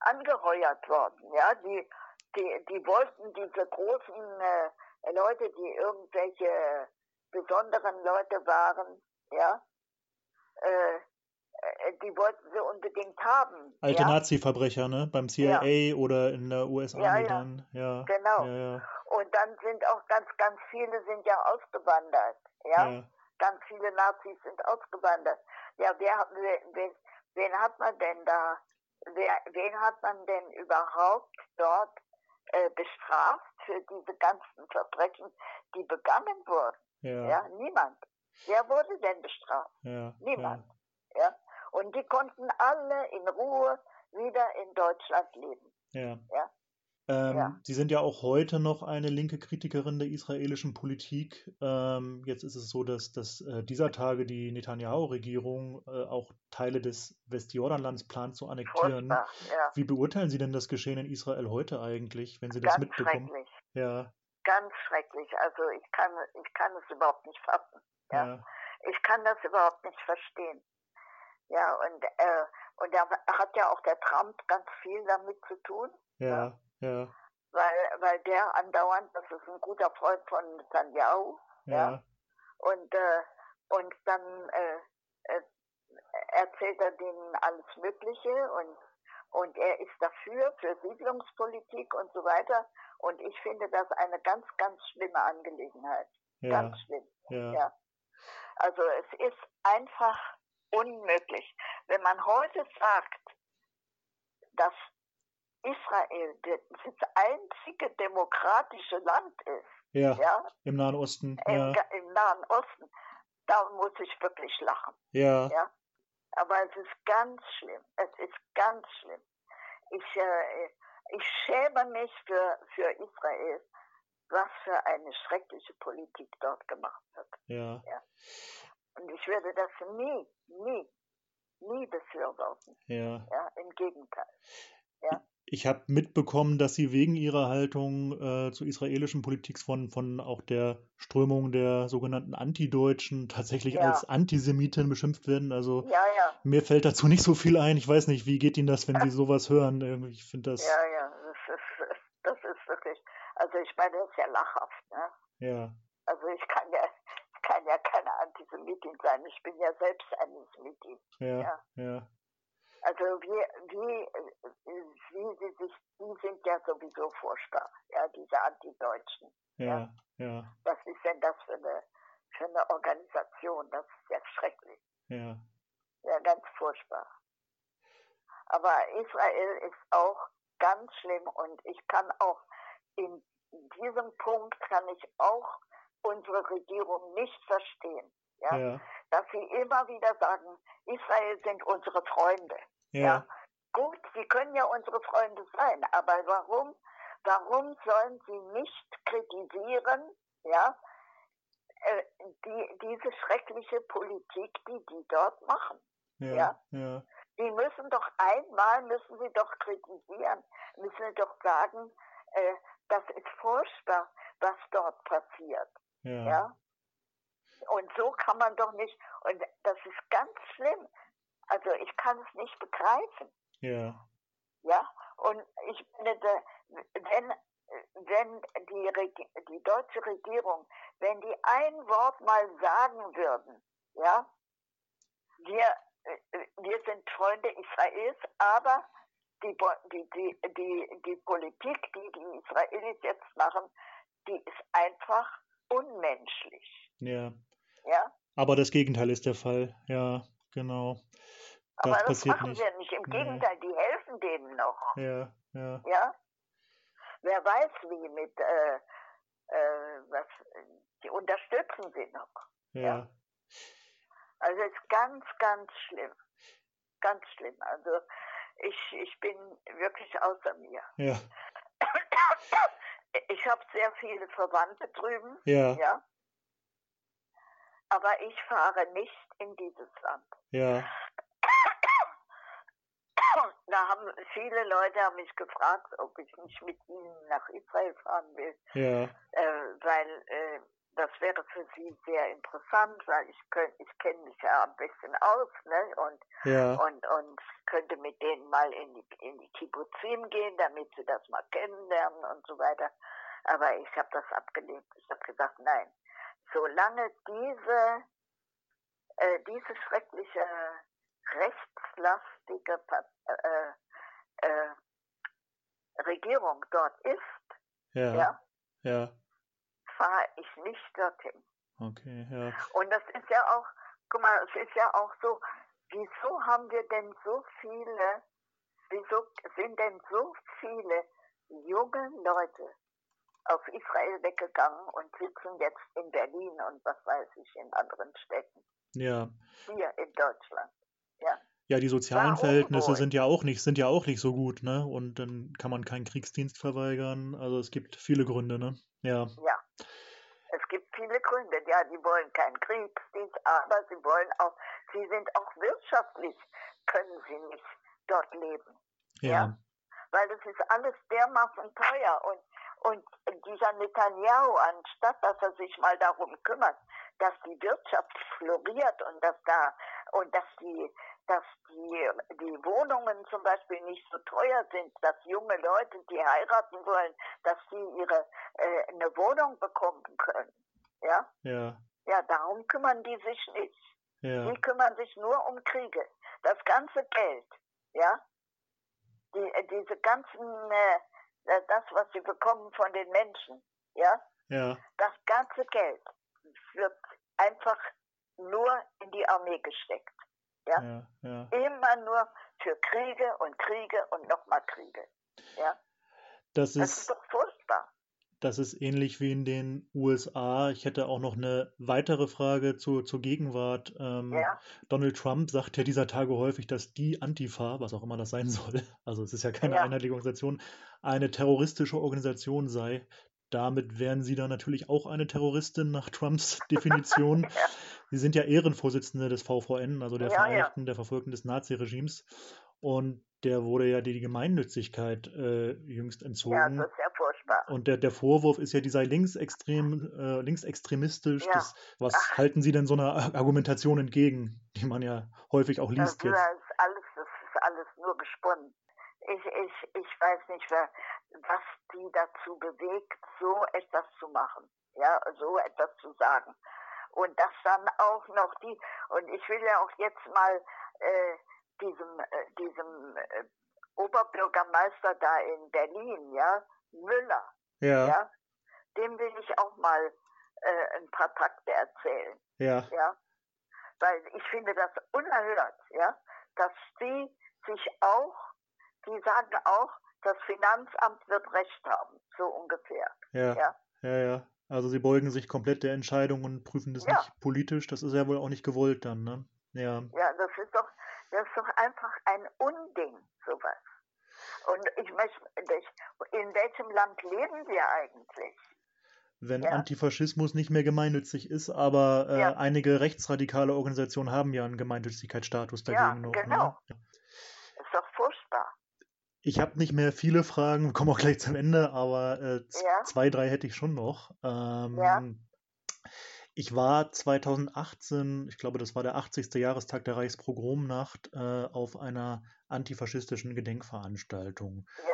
angeheuert worden. Ja, die, die, die wollten diese großen äh, Leute, die irgendwelche besonderen Leute waren, ja, äh, äh, die wollten sie unbedingt haben. Alte ja? Nazi-Verbrecher, ne? Beim CIA oder in der US Ja, ja. dann. Ja, Genau. ja, ja, Und dann sind auch ganz, ganz viele sind ja ausgewandert. Ja, ja. Ganz viele Nazis sind ausgewandert. Ja, wer, wen, wen hat man denn da, wer, wen hat man denn überhaupt dort äh, bestraft für diese ganzen Verbrechen, die begangen wurden? Ja, Ja, niemand. Wer wurde denn bestraft? ja, Niemand. Ja. Und die konnten alle in Ruhe wieder in Deutschland leben. ja. Ja. Ähm, Ja. Sie sind ja auch heute noch eine linke Kritikerin der israelischen Politik. Ähm, jetzt ist es so, dass, dass äh, dieser Tage die Netanyahu-Regierung äh, auch Teile des Westjordanlands plant zu annektieren. Ja. Wie beurteilen Sie denn das Geschehen in Israel heute eigentlich, wenn Sie das Ganz mitbekommen? schrecklich. Ja, Ganz schrecklich. Also ich kann, ich kann es überhaupt nicht fassen. Ja. ja, Ich kann das überhaupt nicht verstehen. Ja, und äh, Und da hat ja auch der Trump ganz viel damit zu tun. Ja, ja. Weil, weil der andauernd, das ist ein guter Freund von Netanyahu, ja. ja. Und, äh, und dann äh, äh, erzählt er denen alles Mögliche und, und er ist dafür, für Siedlungspolitik und so weiter. Und ich finde das eine ganz, ganz schlimme Angelegenheit. Ja. Ganz schlimm. Ja. ja. Also es ist einfach unmöglich. Wenn man heute sagt, dass Israel das einzige demokratische Land ist, ja, ja im Nahen Osten, im, ja. im Nahen Osten, da muss ich wirklich lachen. Ja. ja. Aber es ist ganz schlimm. Es ist ganz schlimm. Ich, äh, ich schäme mich für, für Israel, was für eine schreckliche Politik dort gemacht wird. Ja. ja. Und ich werde das nie, nie, nie befürworten. Ja. ja Im Gegenteil. Ja. Ich habe mitbekommen, dass Sie wegen Ihrer Haltung äh, zur israelischen Politik von, von auch der Strömung der sogenannten Antideutschen tatsächlich ja. als Antisemiten beschimpft werden. Also ja, mir fällt dazu nicht so viel ein. Ich weiß nicht, wie geht Ihnen das, wenn Sie sowas hören? Ich finde das. Ja, ja, das ist, das ist wirklich. Also ich meine, das ist ja lachhaft. Ne? Ja. Also ich kann ja, ich kann ja keine Antisemitin sein. Ich bin ja selbst Antisemitin. Ja, ja. ja. Also wie, wie, wie sie sich, die sind ja sowieso furchtbar, ja, diese Antideutschen. Ja, ja, ja. Was ist denn das für eine, für eine Organisation? Das ist ja schrecklich. Ja. Ja, ganz furchtbar. Aber Israel ist auch ganz schlimm und ich kann auch in diesem Punkt kann ich auch unsere Regierung nicht verstehen. Ja? ja? Dass sie immer wieder sagen, Israel sind unsere Freunde. Ja. ja. Gut, sie können ja unsere Freunde sein, aber warum, warum sollen sie nicht kritisieren, ja, äh, die, diese schreckliche Politik, die die dort machen? Ja, ja. ja. Die müssen doch einmal, müssen sie doch kritisieren, müssen sie doch sagen, äh, das ist furchtbar, was dort passiert. Ja. ja. Und so kann man doch nicht, und das ist ganz schlimm. Also ich kann es nicht begreifen. Ja. Ja, und ich finde, wenn, wenn die, die deutsche Regierung, wenn die ein Wort mal sagen würden, ja, wir, wir sind Freunde Israels, aber die, die, die, die, die Politik, die die Israelis jetzt machen, die ist einfach unmenschlich. Ja. Ja. Aber das Gegenteil ist der Fall, ja, genau. Aber das machen nicht. wir nicht. Im Gegenteil, die helfen denen noch. Ja, ja. Ja? Wer weiß wie mit, äh, äh, was, die unterstützen sie noch. Ja. ja. Also es ist ganz, ganz schlimm. Ganz schlimm. Also ich, ich bin wirklich außer mir. Ja. Ich habe sehr viele Verwandte drüben. Ja. ja. Aber ich fahre nicht in dieses Land. Ja. Da haben viele Leute haben mich gefragt, ob ich nicht mit ihnen nach Israel fahren will. Ja. Äh, weil äh, das wäre für sie sehr interessant, weil ich könnt, ich kenne mich ja ein bisschen aus, ne? Und ja. und und könnte mit denen mal in die in die Kibbutzim gehen, damit sie das mal kennenlernen und so weiter. Aber ich habe das abgelehnt. Ich habe gesagt, nein. Solange diese äh, diese schreckliche rechtslastige äh, äh, Regierung dort ist, ja, ja, ja. fahre ich nicht dorthin. Okay, ja. Und das ist ja auch, guck mal, es ist ja auch so, wieso haben wir denn so viele, wieso sind denn so viele junge Leute auf Israel weggegangen und sitzen jetzt in Berlin und was weiß ich, in anderen Städten. Ja. Hier in Deutschland. Ja. Ja, die sozialen Verhältnisse sind ja auch nicht, sind ja auch nicht so gut, ne? Und dann kann man keinen Kriegsdienst verweigern. Also es gibt viele Gründe, ne? Ja. Ja. Es gibt viele Gründe. Ja, die wollen keinen Kriegsdienst, aber sie wollen auch, sie sind auch wirtschaftlich, können sie nicht dort leben. Ja. ja? Weil das ist alles dermaßen teuer und und dieser Netanyahu, anstatt dass er sich mal darum kümmert, dass die Wirtschaft floriert und dass da und dass die dass die, die Wohnungen zum Beispiel nicht so teuer sind, dass junge Leute, die heiraten wollen, dass sie ihre äh, eine Wohnung bekommen können. Ja? Ja. Ja, darum kümmern die sich nicht. Ja. Die kümmern sich nur um Kriege. Das ganze Geld, ja, die, äh, diese ganzen, äh, das, was sie bekommen von den Menschen, ja, Ja. das ganze Geld wird einfach nur in die Armee gesteckt. Ja. Ja. Ja. Immer nur für Kriege und Kriege und nochmal Kriege. Ja. Das Das ist ist, doch furchtbar. das ist ähnlich wie in den USA. Ich hätte auch noch eine weitere Frage zu, zur Gegenwart. Ähm, Ja. Donald Trump sagt ja dieser Tage häufig, dass die Antifa, was auch immer das sein soll, also es ist ja keine Ja. einheitliche Organisation, eine terroristische Organisation sei. Damit wären Sie dann natürlich auch eine Terroristin nach Trumps Definition. Ja. Sie sind ja Ehrenvorsitzende des VVN, also der Ja, ja. Vereinigten, der Verfolgten des Naziregimes. Und der wurde ja die Gemeinnützigkeit äh, jüngst Ja, entzogen. das ist ja furchtbar. Und der, der Vorwurf ist ja, die sei linksextrem, äh, linksextremistisch. Ja. Das, was Ach. halten Sie denn so einer Ar- Argumentation entgegen, die man ja häufig auch Das liest ist jetzt? alles, das ist alles nur gesponnen. Ich, ich, ich weiß nicht, wer, was die dazu bewegt, so etwas zu machen. Ja, so etwas zu sagen. Und das dann auch noch die, und ich will ja auch jetzt mal äh, diesem, äh, diesem äh, Oberbürgermeister da in Berlin, ja, Müller, Ja, ja, dem will ich auch mal äh, ein paar Takte erzählen ja, ja, weil ich finde das unerhört, ja, dass die sich auch, die sagen auch, das Finanzamt wird Recht haben, so ungefähr. ja, Ja. ja, ja. Also sie beugen sich komplett der Entscheidung und prüfen das Ja. nicht politisch. Das ist ja wohl auch nicht gewollt dann, ne? Ja, Ja, das ist doch, das ist doch einfach ein Unding, sowas. Und ich möchte, in welchem Land leben wir eigentlich? wenn Ja. Antifaschismus nicht mehr gemeinnützig ist, aber äh, Ja. einige rechtsradikale Organisationen haben ja einen Gemeinnützigkeitsstatus Ja, dagegen noch. genau. Ne? Das ist doch furchtbar. Ich habe nicht mehr viele Fragen, wir kommen auch gleich zum Ende, aber äh, Ja. zwei, drei hätte ich schon noch. Ähm, Ja. Ich war 2018, ich glaube, das war der 80. Jahrestag der Reichspogromnacht, äh, auf einer antifaschistischen Gedenkveranstaltung. Ja,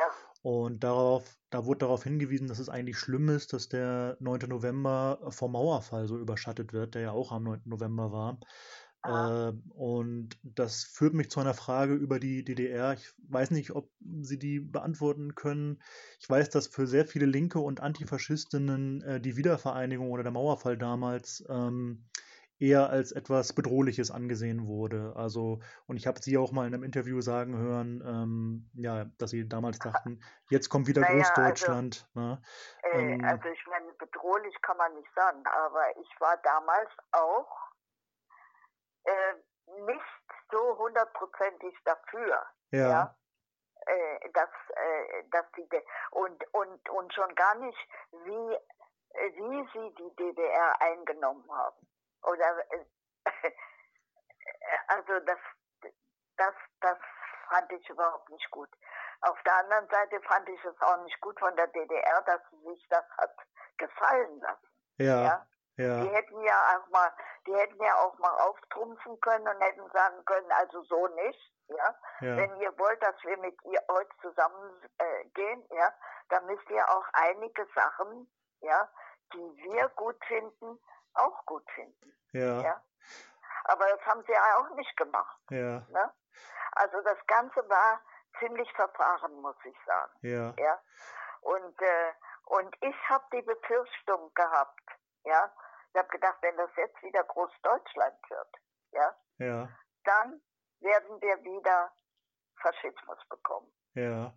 Und darauf, da wurde darauf hingewiesen, dass es eigentlich schlimm ist, dass der 9. November vom Mauerfall so überschattet wird, der ja auch am 9. November war. Ah. Äh, und das führt mich zu einer Frage über die DDR. Ich weiß nicht, ob Sie die beantworten können. Ich weiß, dass für sehr viele Linke und Antifaschistinnen äh, die Wiedervereinigung oder der Mauerfall damals ähm, eher als etwas Bedrohliches angesehen wurde. Also, und ich habe Sie auch mal in einem Interview sagen hören, ähm, ja, dass Sie damals dachten, jetzt kommt wieder Naja, also- Großdeutschland. ne? Äh, Ähm. also ich meine, bedrohlich kann man nicht sagen, aber ich war damals auch äh, nicht so hundertprozentig dafür, Ja, Ja. äh, dass, äh, dass die De und, und, und schon gar nicht, wie, wie sie die DDR eingenommen haben. Oder äh, also das, das, das fand ich überhaupt nicht gut. Auf der anderen Seite fand ich es auch nicht gut von der DDR, dass sie sich das hat gefallen lassen. ja, Ja? Ja, Die hätten ja auch mal, die hätten ja auch mal auftrumpfen können und hätten sagen können, also so nicht, ja. ja, Wenn ihr wollt, dass wir mit ihr euch zusammen äh, gehen, ja, dann müsst ihr auch einige Sachen, ja, die wir gut finden, auch gut finden. ja, Ja. Aber das haben sie ja auch nicht gemacht. ja, Ne? Also das Ganze war ziemlich verfahren, muss ich sagen. ja, Ja. Und, äh, und ich habe die Befürchtung gehabt, ja. Ich habe gedacht, wenn das jetzt wieder Großdeutschland wird, ja, ja, dann werden wir wieder Faschismus bekommen. ja,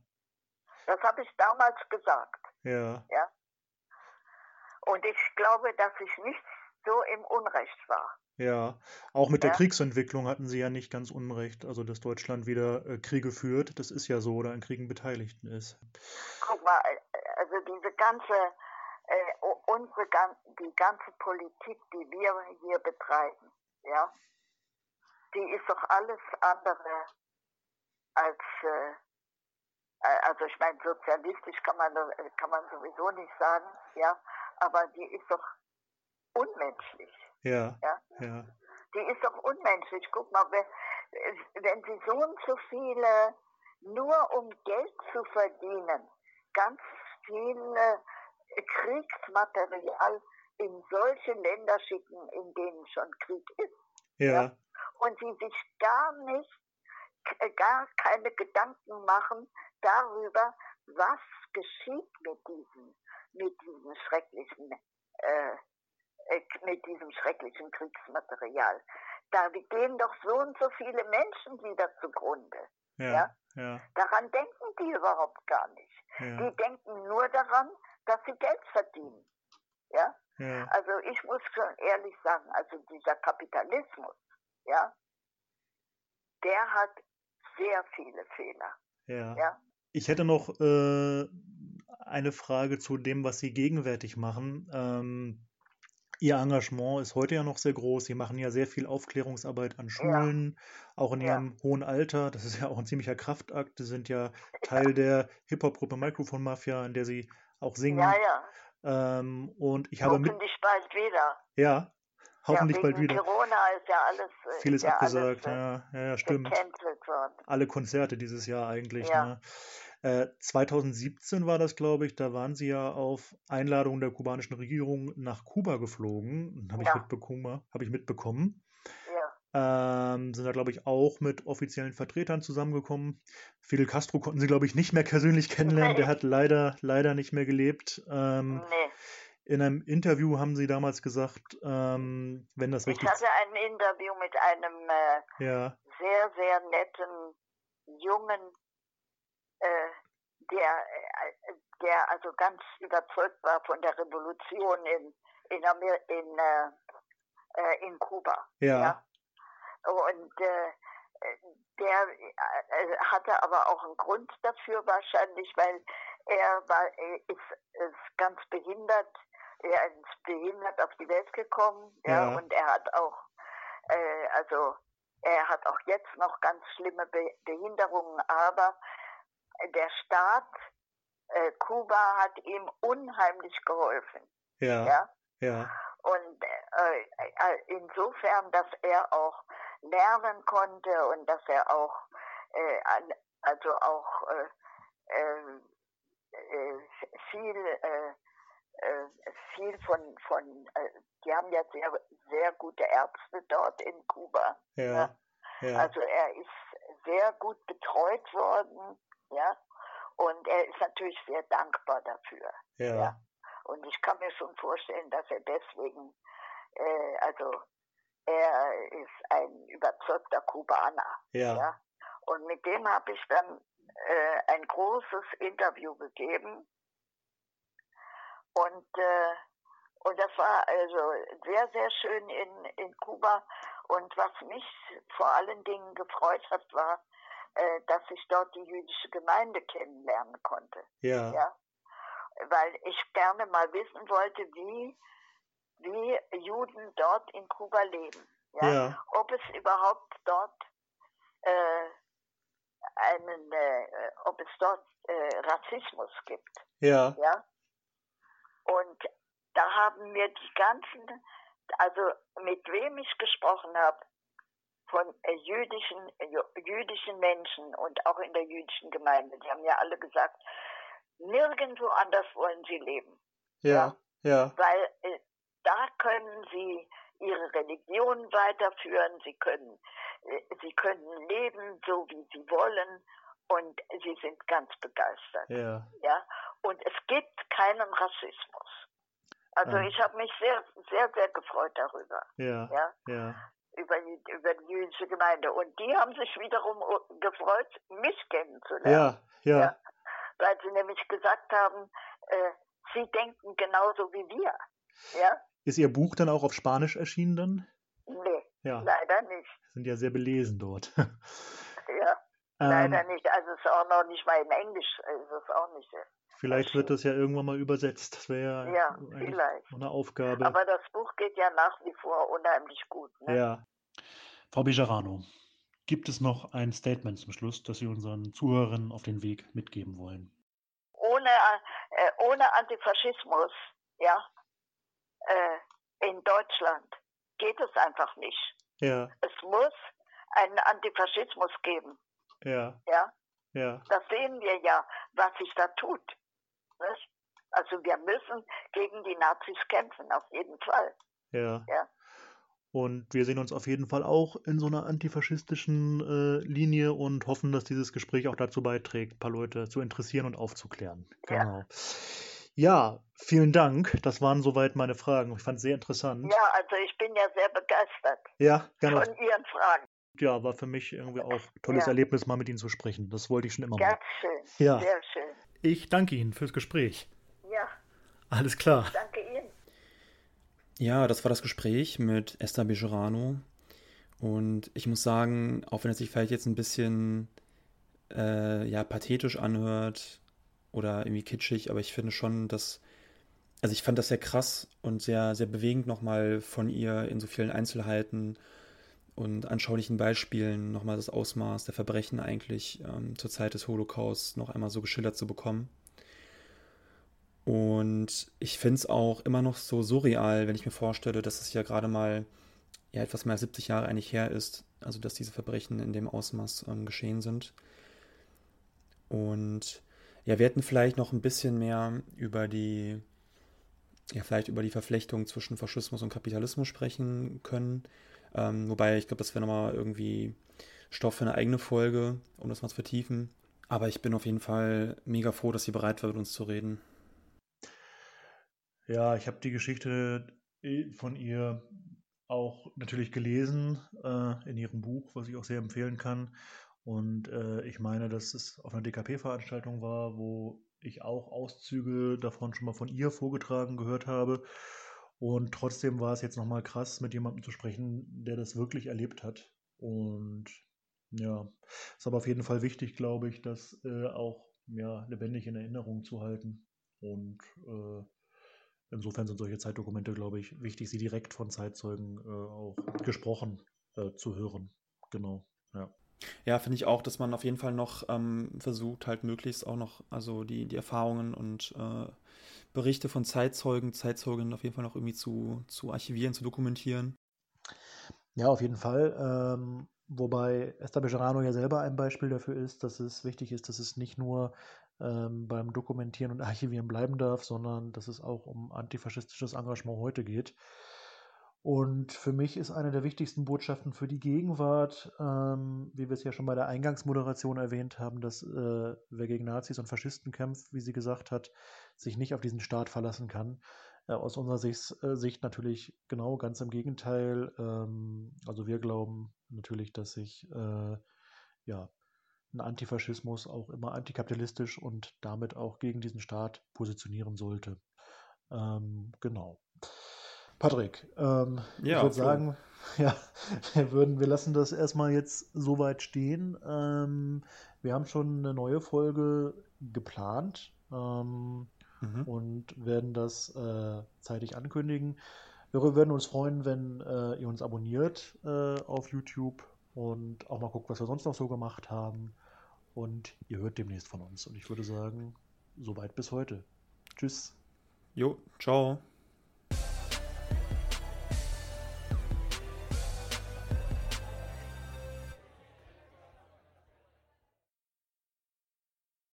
Das habe ich damals gesagt. ja, Und ich glaube, dass ich nicht so im Unrecht war. ja. Auch mit der Ja. Kriegsentwicklung hatten Sie ja nicht ganz unrecht, also dass Deutschland wieder äh, Kriege führt. Das ist ja so, oder an Kriegen beteiligt ist. Guck mal, äh, also diese ganze, äh, unsere, gan- die ganze Politik, die wir hier betreiben, ja, die ist doch alles andere als, äh, äh, also ich meine, sozialistisch kann man, äh, kann man sowieso nicht sagen, ja, aber die ist doch unmenschlich. Ja, Ja. ja, Die ist doch unmenschlich. Guck mal, wer, wenn sie so und so viele nur um Geld zu verdienen, ganz viel Kriegsmaterial in solche Länder schicken, in denen schon Krieg ist. Ja. ja. Und sie sich gar nicht, gar keine Gedanken machen darüber, was geschieht mit diesem, mit diesem schrecklichen, äh, äh mit diesem schrecklichen Kriegsmaterial. Da gehen doch so und so viele Menschen wieder zugrunde. Ja, ja? ja. Daran denken die überhaupt gar nicht. Die denken nur daran, dass sie Geld verdienen. Ja? ja? Also ich muss schon ehrlich sagen, also dieser Kapitalismus, ja, der hat sehr viele Fehler. Ja. ja? Ich hätte noch äh, eine Frage zu dem, was Sie gegenwärtig machen. Ähm, Ihr Engagement ist heute ja noch sehr groß. Sie machen ja sehr viel Aufklärungsarbeit an Schulen, ja. auch in Ihrem ja. hohen Alter. Das ist ja auch ein ziemlicher Kraftakt. Sie sind ja Teil ja. der Hip-Hop-Gruppe Microphone Mafia, in der Sie auch singen. Ja, ja. Ähm, und ich habe mit. Hoffentlich bald wieder. Ja, hoffentlich bald wieder. Corona ist ja alles. Äh, Vieles ja abgesagt, alles, ja, ja, stimmt. Alle Konzerte dieses Jahr eigentlich. Ne? 2017 äh, war das, glaube ich, da waren sie ja auf Einladung der kubanischen Regierung nach Kuba geflogen. Habe ich, Ja. mitbekommen, hab ich mitbekommen. Ja. Ähm, sind da, glaube ich, auch mit offiziellen Vertretern zusammengekommen. Fidel Castro konnten sie, glaube ich, nicht mehr persönlich kennenlernen. Der hat leider, leider nicht mehr gelebt. Ähm, Nee. in einem Interview haben sie damals gesagt, ähm, wenn das Ich richtig. hatte ein Interview mit einem äh, Ja, sehr, sehr netten, jungen, äh, der, äh, der also ganz überzeugt war von der Revolution in, in, Amer in, äh, äh, in Kuba. ja, Und äh, der äh, hatte aber auch einen Grund dafür wahrscheinlich, weil er war, er ist, ist ganz behindert, er ist behindert auf die Welt gekommen, ja, Ja. und er hat auch, äh, also er hat auch jetzt noch ganz schlimme Be Behinderungen, aber der Staat äh, Kuba hat ihm unheimlich geholfen, ja, ja. ja, Und äh, äh, insofern, dass er auch lernen konnte und dass er auch, äh, also auch äh, äh, äh, viel, viel von, von die haben ja sehr, sehr gute Ärzte dort in Kuba. ja, ja, Also er ist sehr gut betreut worden, ja. Und er ist natürlich sehr dankbar dafür. ja, ja. Und ich kann mir schon vorstellen, dass er deswegen, äh, also er ist ein überzeugter Kubaner. ja, Ja. Und mit dem habe ich dann äh, ein großes Interview gegeben. Und, äh, und das war also sehr, sehr schön in, in Kuba. Und was mich vor allen Dingen gefreut hat, war, äh, dass ich dort die jüdische Gemeinde kennenlernen konnte ja, ja, weil ich gerne mal wissen wollte, wie, wie Juden dort in Kuba leben. Ja? ja, Ob es überhaupt dort äh, einen, äh, ob es dort äh, Rassismus gibt. ja, Ja? Und da haben mir die ganzen, also mit wem ich gesprochen habe, von äh, jüdischen, äh, jü- jüdischen Menschen und auch in der jüdischen Gemeinde, die haben ja alle gesagt, nirgendwo anders wollen sie leben, ja, ja, weil äh, da können sie ihre Religion weiterführen, sie können, äh, sie können leben, so wie sie wollen und sie sind ganz begeistert ja, ja. Und es gibt keinen Rassismus. Also Ah. ich habe mich sehr, sehr, sehr gefreut darüber, ja, ja, ja, über die, über die jüdische Gemeinde. Und die haben sich wiederum o- gefreut, mich kennenzulernen, ja, ja, Ja. Weil sie nämlich gesagt haben, äh, sie denken genauso wie wir, ja. Ist Ihr Buch dann auch auf Spanisch erschienen dann? Nee, Ja, leider nicht, sind ja sehr belesen dort. ja. Ähm, Leider nicht. Also es ist auch noch nicht mal in Englisch, ist es auch nicht. vielleicht wird das ja irgendwann mal übersetzt. Das wäre Ja, eigentlich vielleicht. eine Aufgabe. Aber das Buch geht ja nach wie vor unheimlich gut. Ne? Ja. Frau Bejarano, gibt es noch ein Statement zum Schluss, das Sie unseren Zuhörern auf den Weg mitgeben wollen? ohne, äh, ohne Antifaschismus, ja, äh, in Deutschland geht es einfach nicht. Ja, Es muss einen Antifaschismus geben. Ja. Ja. Ja. Das sehen wir ja, was sich da tut. Nicht? Also wir müssen gegen die Nazis kämpfen, auf jeden Fall. Ja. Ja. Und wir sehen uns auf jeden Fall auch in so einer antifaschistischen äh, Linie und hoffen, dass dieses Gespräch auch dazu beiträgt, ein paar Leute zu interessieren und aufzuklären. Ja. Genau. Ja, vielen Dank. Das waren soweit meine Fragen. Ich fand es sehr interessant. Ja, also ich bin ja sehr begeistert Ja, genau. von Ihren Fragen. Ja, war für mich irgendwie auch ein tolles Ja. Erlebnis, mal mit Ihnen zu sprechen. Das wollte ich schon immer mal. Ganz schön. Ja. Sehr schön. Ich danke Ihnen fürs Gespräch. Ja, Alles klar. danke. Ja, das war das Gespräch mit Esther Bejerano. Und ich muss sagen, auch wenn es sich vielleicht jetzt ein bisschen äh, ja, pathetisch anhört oder irgendwie kitschig, aber ich finde schon, dass, also ich fand das sehr krass und sehr, sehr bewegend nochmal von ihr in so vielen Einzelheiten und anschaulichen Beispielen nochmal das Ausmaß der Verbrechen eigentlich ähm, zur Zeit des Holocaust noch einmal so geschildert zu bekommen. Und ich finde es auch immer noch so surreal, wenn ich mir vorstelle, dass es ja gerade mal ja, etwas mehr als 70 Jahre eigentlich her ist, also dass diese Verbrechen in dem Ausmaß ähm, geschehen sind. Und ja, wir hätten vielleicht noch ein bisschen mehr über die, ja, vielleicht über die Verflechtung zwischen Faschismus und Kapitalismus sprechen können. Ähm, wobei, ich glaube, das wäre nochmal irgendwie Stoff für eine eigene Folge, um das mal zu vertiefen. Aber ich bin auf jeden Fall mega froh, dass sie bereit war, mit uns zu reden. Ja, ich habe die Geschichte äh, von ihr auch natürlich gelesen äh, in ihrem Buch, was ich auch sehr empfehlen kann. Und äh, ich meine, dass es auf einer DKP-Veranstaltung war, wo ich auch Auszüge davon schon mal von ihr vorgetragen gehört habe. Und trotzdem war es jetzt nochmal krass, mit jemandem zu sprechen, der das wirklich erlebt hat. Und ja, ist aber auf jeden Fall wichtig, glaube ich, das äh, auch ja, lebendig in Erinnerung zu halten. Und äh, insofern sind solche Zeitdokumente, glaube ich, wichtig, sie direkt von Zeitzeugen äh, auch gesprochen äh, zu hören. Genau, ja. Ja, finde ich auch, dass man auf jeden Fall noch ähm, versucht, halt möglichst auch noch, also die, die Erfahrungen und äh, Berichte von Zeitzeugen, Zeitzeuginnen auf jeden Fall noch irgendwie zu, zu archivieren, zu dokumentieren. Ja, auf jeden Fall. Ähm, wobei Esther Bejarano ja selber ein Beispiel dafür ist, dass es wichtig ist, dass es nicht nur ähm, beim Dokumentieren und Archivieren bleiben darf, sondern dass es auch um antifaschistisches Engagement heute geht. Und für mich ist eine der wichtigsten Botschaften für die Gegenwart, ähm, wie wir es ja schon bei der Eingangsmoderation erwähnt haben, dass äh, wer gegen Nazis und Faschisten kämpft, wie sie gesagt hat, sich nicht auf diesen Staat verlassen kann. Äh, aus unserer Sicht, äh, Sicht, natürlich genau ganz im Gegenteil. Ähm, also wir glauben natürlich, dass sich äh, ja, ein Antifaschismus auch immer antikapitalistisch und damit auch gegen diesen Staat positionieren sollte. Ähm, genau. Patrick, ähm, Ja, ich würde sagen, ja, wir würden, wir lassen das erstmal jetzt so weit stehen. Ähm, wir haben schon eine neue Folge geplant ähm, Mhm. und werden das äh, zeitig ankündigen. Wir würden uns freuen, wenn äh, ihr uns abonniert äh, auf YouTube und auch mal guckt, was wir sonst noch so gemacht haben. Und ihr hört demnächst von uns. Und ich würde sagen, soweit bis heute. Tschüss. Jo, ciao.